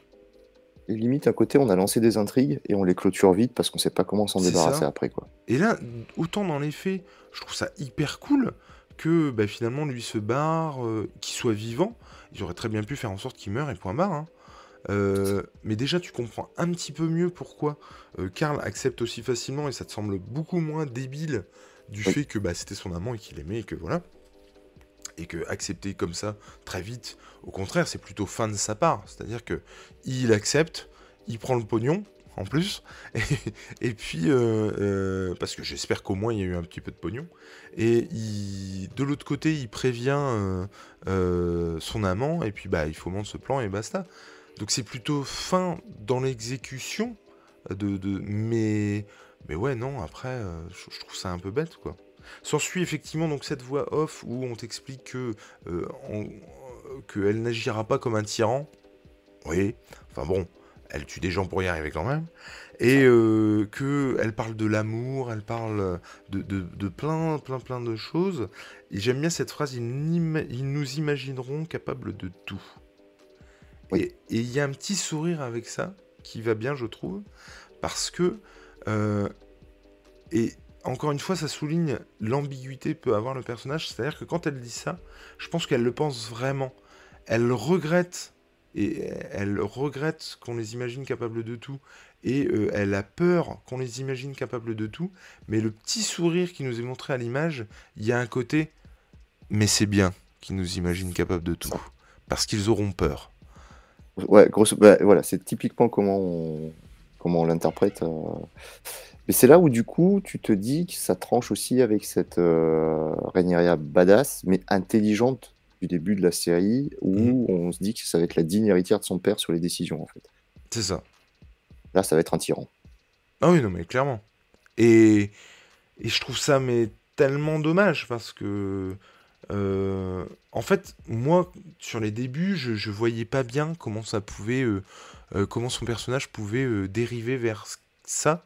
limite, à côté, on a lancé des intrigues et on les clôture vite parce qu'on sait pas comment s'en débarrasser après. Quoi. Et là, autant dans les faits, je trouve ça hyper cool que bah, finalement lui se barre, euh, qu'il soit vivant. Ils auraient très bien pu faire en sorte qu'il meure et point barre. Hein. Euh, mais déjà, tu comprends un petit peu mieux pourquoi euh, Karl accepte aussi facilement et ça te semble beaucoup moins débile du fait que bah, c'était son amant et qu'il aimait et que voilà et que accepter comme ça très vite, au contraire, c'est plutôt fin de sa part. C'est-à-dire que il accepte, il prend le pognon en plus, et, puis euh, euh, parce que j'espère qu'au moins il y a eu un petit peu de pognon, et de l'autre côté, il prévient euh, son amant, et puis bah il faut monter ce plan et basta. Donc c'est plutôt fin dans l'exécution de, de, mais mais ouais non après je trouve ça un peu bête quoi. S'ensuit effectivement donc cette voix off où on t'explique que euh, qu'elle n'agira pas comme un tyran. Oui, enfin bon, elle tue des gens pour y arriver quand même. Et euh, qu'elle parle de l'amour, elle parle de, plein, plein, plein de choses. Et j'aime bien cette phrase, ils, nous imagineront capables de tout. Et il y a un petit sourire avec ça, qui va bien, je trouve, parce que... Euh, et encore une fois, ça souligne l'ambiguïté peut avoir le personnage. C'est-à-dire que quand elle dit ça, je pense qu'elle le pense vraiment. Elle regrette et elle regrette qu'on les imagine capables de tout et euh, elle a peur qu'on les imagine capables de tout. Mais le petit sourire qui nous est montré à l'image, il y a un côté, mais c'est bien qu'ils nous imaginent capables de tout parce qu'ils auront peur. Ouais, grosso, bah, voilà, c'est typiquement comment on, comment on l'interprète. Euh, mais c'est là où du coup, tu te dis que ça tranche aussi avec cette euh, badass, mais intelligente du début de la série, où mhm. on se dit que ça va être la digne héritière de son père sur les décisions, en fait. C'est ça. Là, ça va être un tyran. Ah oui, non, mais clairement. Et, et je trouve ça mais tellement dommage parce que euh, en fait, moi, sur les débuts, je, je voyais pas bien comment ça pouvait, euh, euh, comment son personnage pouvait dériver vers ça.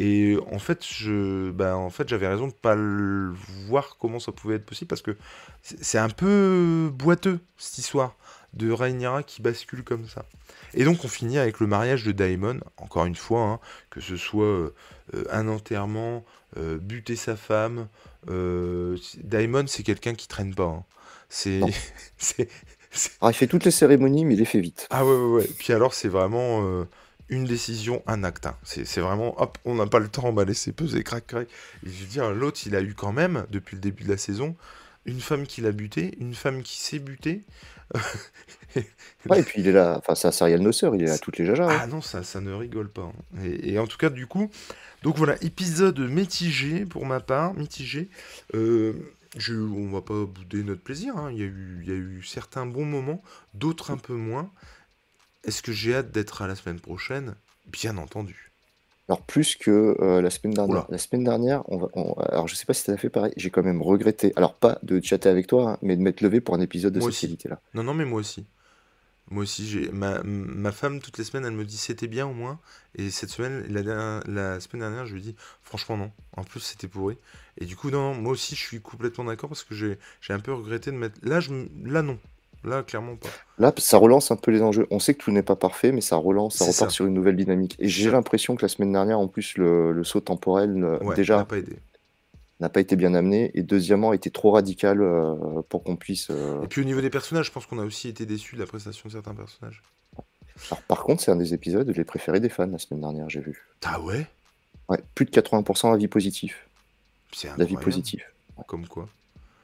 Et en fait, je, bah, en fait, j'avais raison de pas le voir comment ça pouvait être possible parce que c'est un peu boiteux cette histoire de Rhaenyra qui bascule comme ça. Et donc on finit avec le mariage de Daemon, encore une fois, hein, que ce soit euh, un enterrement, euh, buter sa femme. Euh, Daemon, c'est quelqu'un qui traîne pas. Hein. C'est, ah, il fait toutes les cérémonies, mais il les fait vite. Ah ouais, ouais, ouais. Puis alors, c'est vraiment euh, une décision, un acte. Hein. C'est vraiment, hop, on n'a pas le temps, on va laisser peser, crac, crac. Et je veux dire, l'autre, il a eu quand même, depuis le début de la saison, une femme qui l'a buté, une femme qui s'est butée. ouais, et puis il est là, enfin, c'est un serial noceur, il est là toutes les jajas. Hein. Ah non, ça, ça ne rigole pas. Hein. Et, en tout cas, du coup, donc voilà, épisode mitigé pour ma part, mitigé. Euh, Je, on va pas bouder notre plaisir. Il y a eu, il y a eu certains bons moments, d'autres un peu moins. Est-ce que j'ai hâte d'être à la semaine prochaine Bien entendu. Alors plus que euh, la semaine dernière. Oula. La semaine dernière, on va, on- alors je sais pas si tu as fait pareil, j'ai quand même regretté, alors pas de chatter avec toi, hein, mais de m'être levé pour un épisode de Moi cette qualité-là. Non, non, mais moi aussi. Moi aussi, j'ai ma, ma femme toutes les semaines, elle me dit c'était bien au moins. Et cette semaine, la, dernière- la semaine dernière, je lui dis franchement non. En plus, c'était pourri. Et du coup, non, moi aussi, je suis complètement d'accord parce que j'ai j'ai un peu regretté de mettre. Là, je, là non. Là, clairement pas. Là, ça relance un peu les enjeux. On sait que tout n'est pas parfait, mais ça relance, ça repart ça. sur une nouvelle dynamique. Et j'ai l'impression que la semaine dernière, en plus, le, le saut temporel, euh, Ouais, déjà, pas aidé. n'a pas été bien amené, et deuxièmement, était trop radical euh, pour qu'on puisse... euh, Et puis au niveau des personnages, je pense qu'on a aussi été déçus de la prestation de certains personnages. Alors, par contre, c'est un des épisodes les préférés des fans la semaine dernière, j'ai vu. Ah ouais? Ouais, plus de 80% d'avis positifs. C'est D'avis incroyable. positifs. Comme quoi.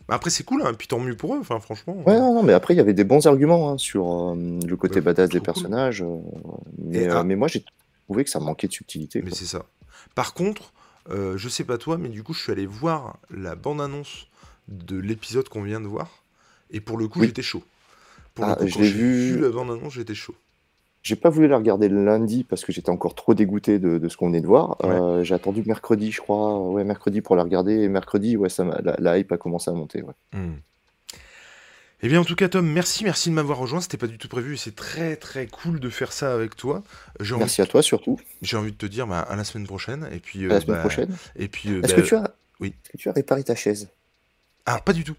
Bah après, c'est cool, hein. Puis tant mieux pour eux, enfin, franchement. Ouais, non, non, mais après, il y avait des bons arguments hein, sur euh, le côté badass des cool. personnages. euh, mais, euh, ah. mais moi, j'ai trouvé que ça manquait de subtilité. Mais c'est ça. Par contre, euh, je sais pas toi, mais du coup, je suis allé voir la bande-annonce de l'épisode qu'on vient de voir. Et pour le coup, Oui. j'étais chaud. Pour Ah, le coup, quand j'ai vu- vu la bande-annonce, j'étais chaud. J'ai pas voulu la regarder le lundi parce que j'étais encore trop dégoûté de, de ce qu'on venait de voir. Ouais. Euh, j'ai attendu mercredi, je crois. Ouais, mercredi pour la regarder. Et mercredi, ouais, ça la, la hype a commencé à monter. Ouais. Hmm. Eh bien, en tout cas, Tom, merci, merci de m'avoir rejoint. C'était pas du tout prévu et c'est très, très cool de faire ça avec toi. Merci à toi surtout. j'ai envie de te dire bah, à la semaine prochaine. Et puis, À euh, la semaine bah, prochaine. Et puis, euh, Est-ce bah, que tu as, oui. est-ce que tu as réparé ta chaise? Ah, pas du tout.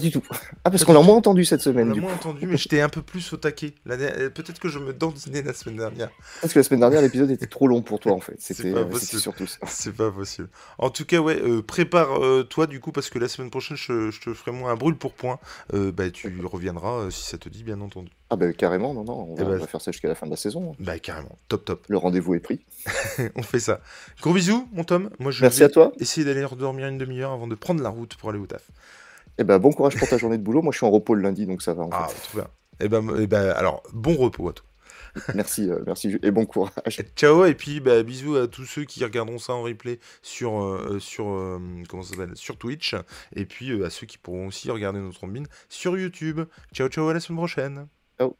Pas du tout. Ah, parce qu'on l'a moins entendu cette On semaine. l'a Du moins entendu, mais j'étais un peu plus au taquet. La euh, Peut-être que je me dandinais la semaine dernière. Parce que la semaine dernière, l'épisode était trop long pour toi, en fait. C'est C'était pas euh, surtout ça. C'est pas possible. En tout cas, ouais, euh, prépare-toi du coup, parce que la semaine prochaine, je, je te ferai moi un brûle pour point. Euh, bah, tu reviendras euh, si ça te dit, bien entendu. Ah, bah carrément, non, non. On Eh va, on va faire ça jusqu'à la fin de la saison. Bah, carrément. Top, top. Le rendez-vous est pris. On fait ça. Gros bisous, mon Tom. Moi, je Merci vais à toi. essayer d'aller redormir une demi-heure avant de prendre la route pour aller au taf. Et ben, bon courage pour ta journée de boulot. Moi, je suis en repos le lundi, donc ça va. En Ah, fait. trop bien. Et ben, eh ben, alors, bon repos à toi. Merci, euh, merci et bon courage. Ciao, et puis bah, bisous à tous ceux qui regarderont ça en replay sur, euh, sur, euh, comment ça sur Twitch. Et puis à ceux qui pourront aussi regarder notre trombine sur YouTube. Ciao, ciao, à la semaine prochaine. Ciao.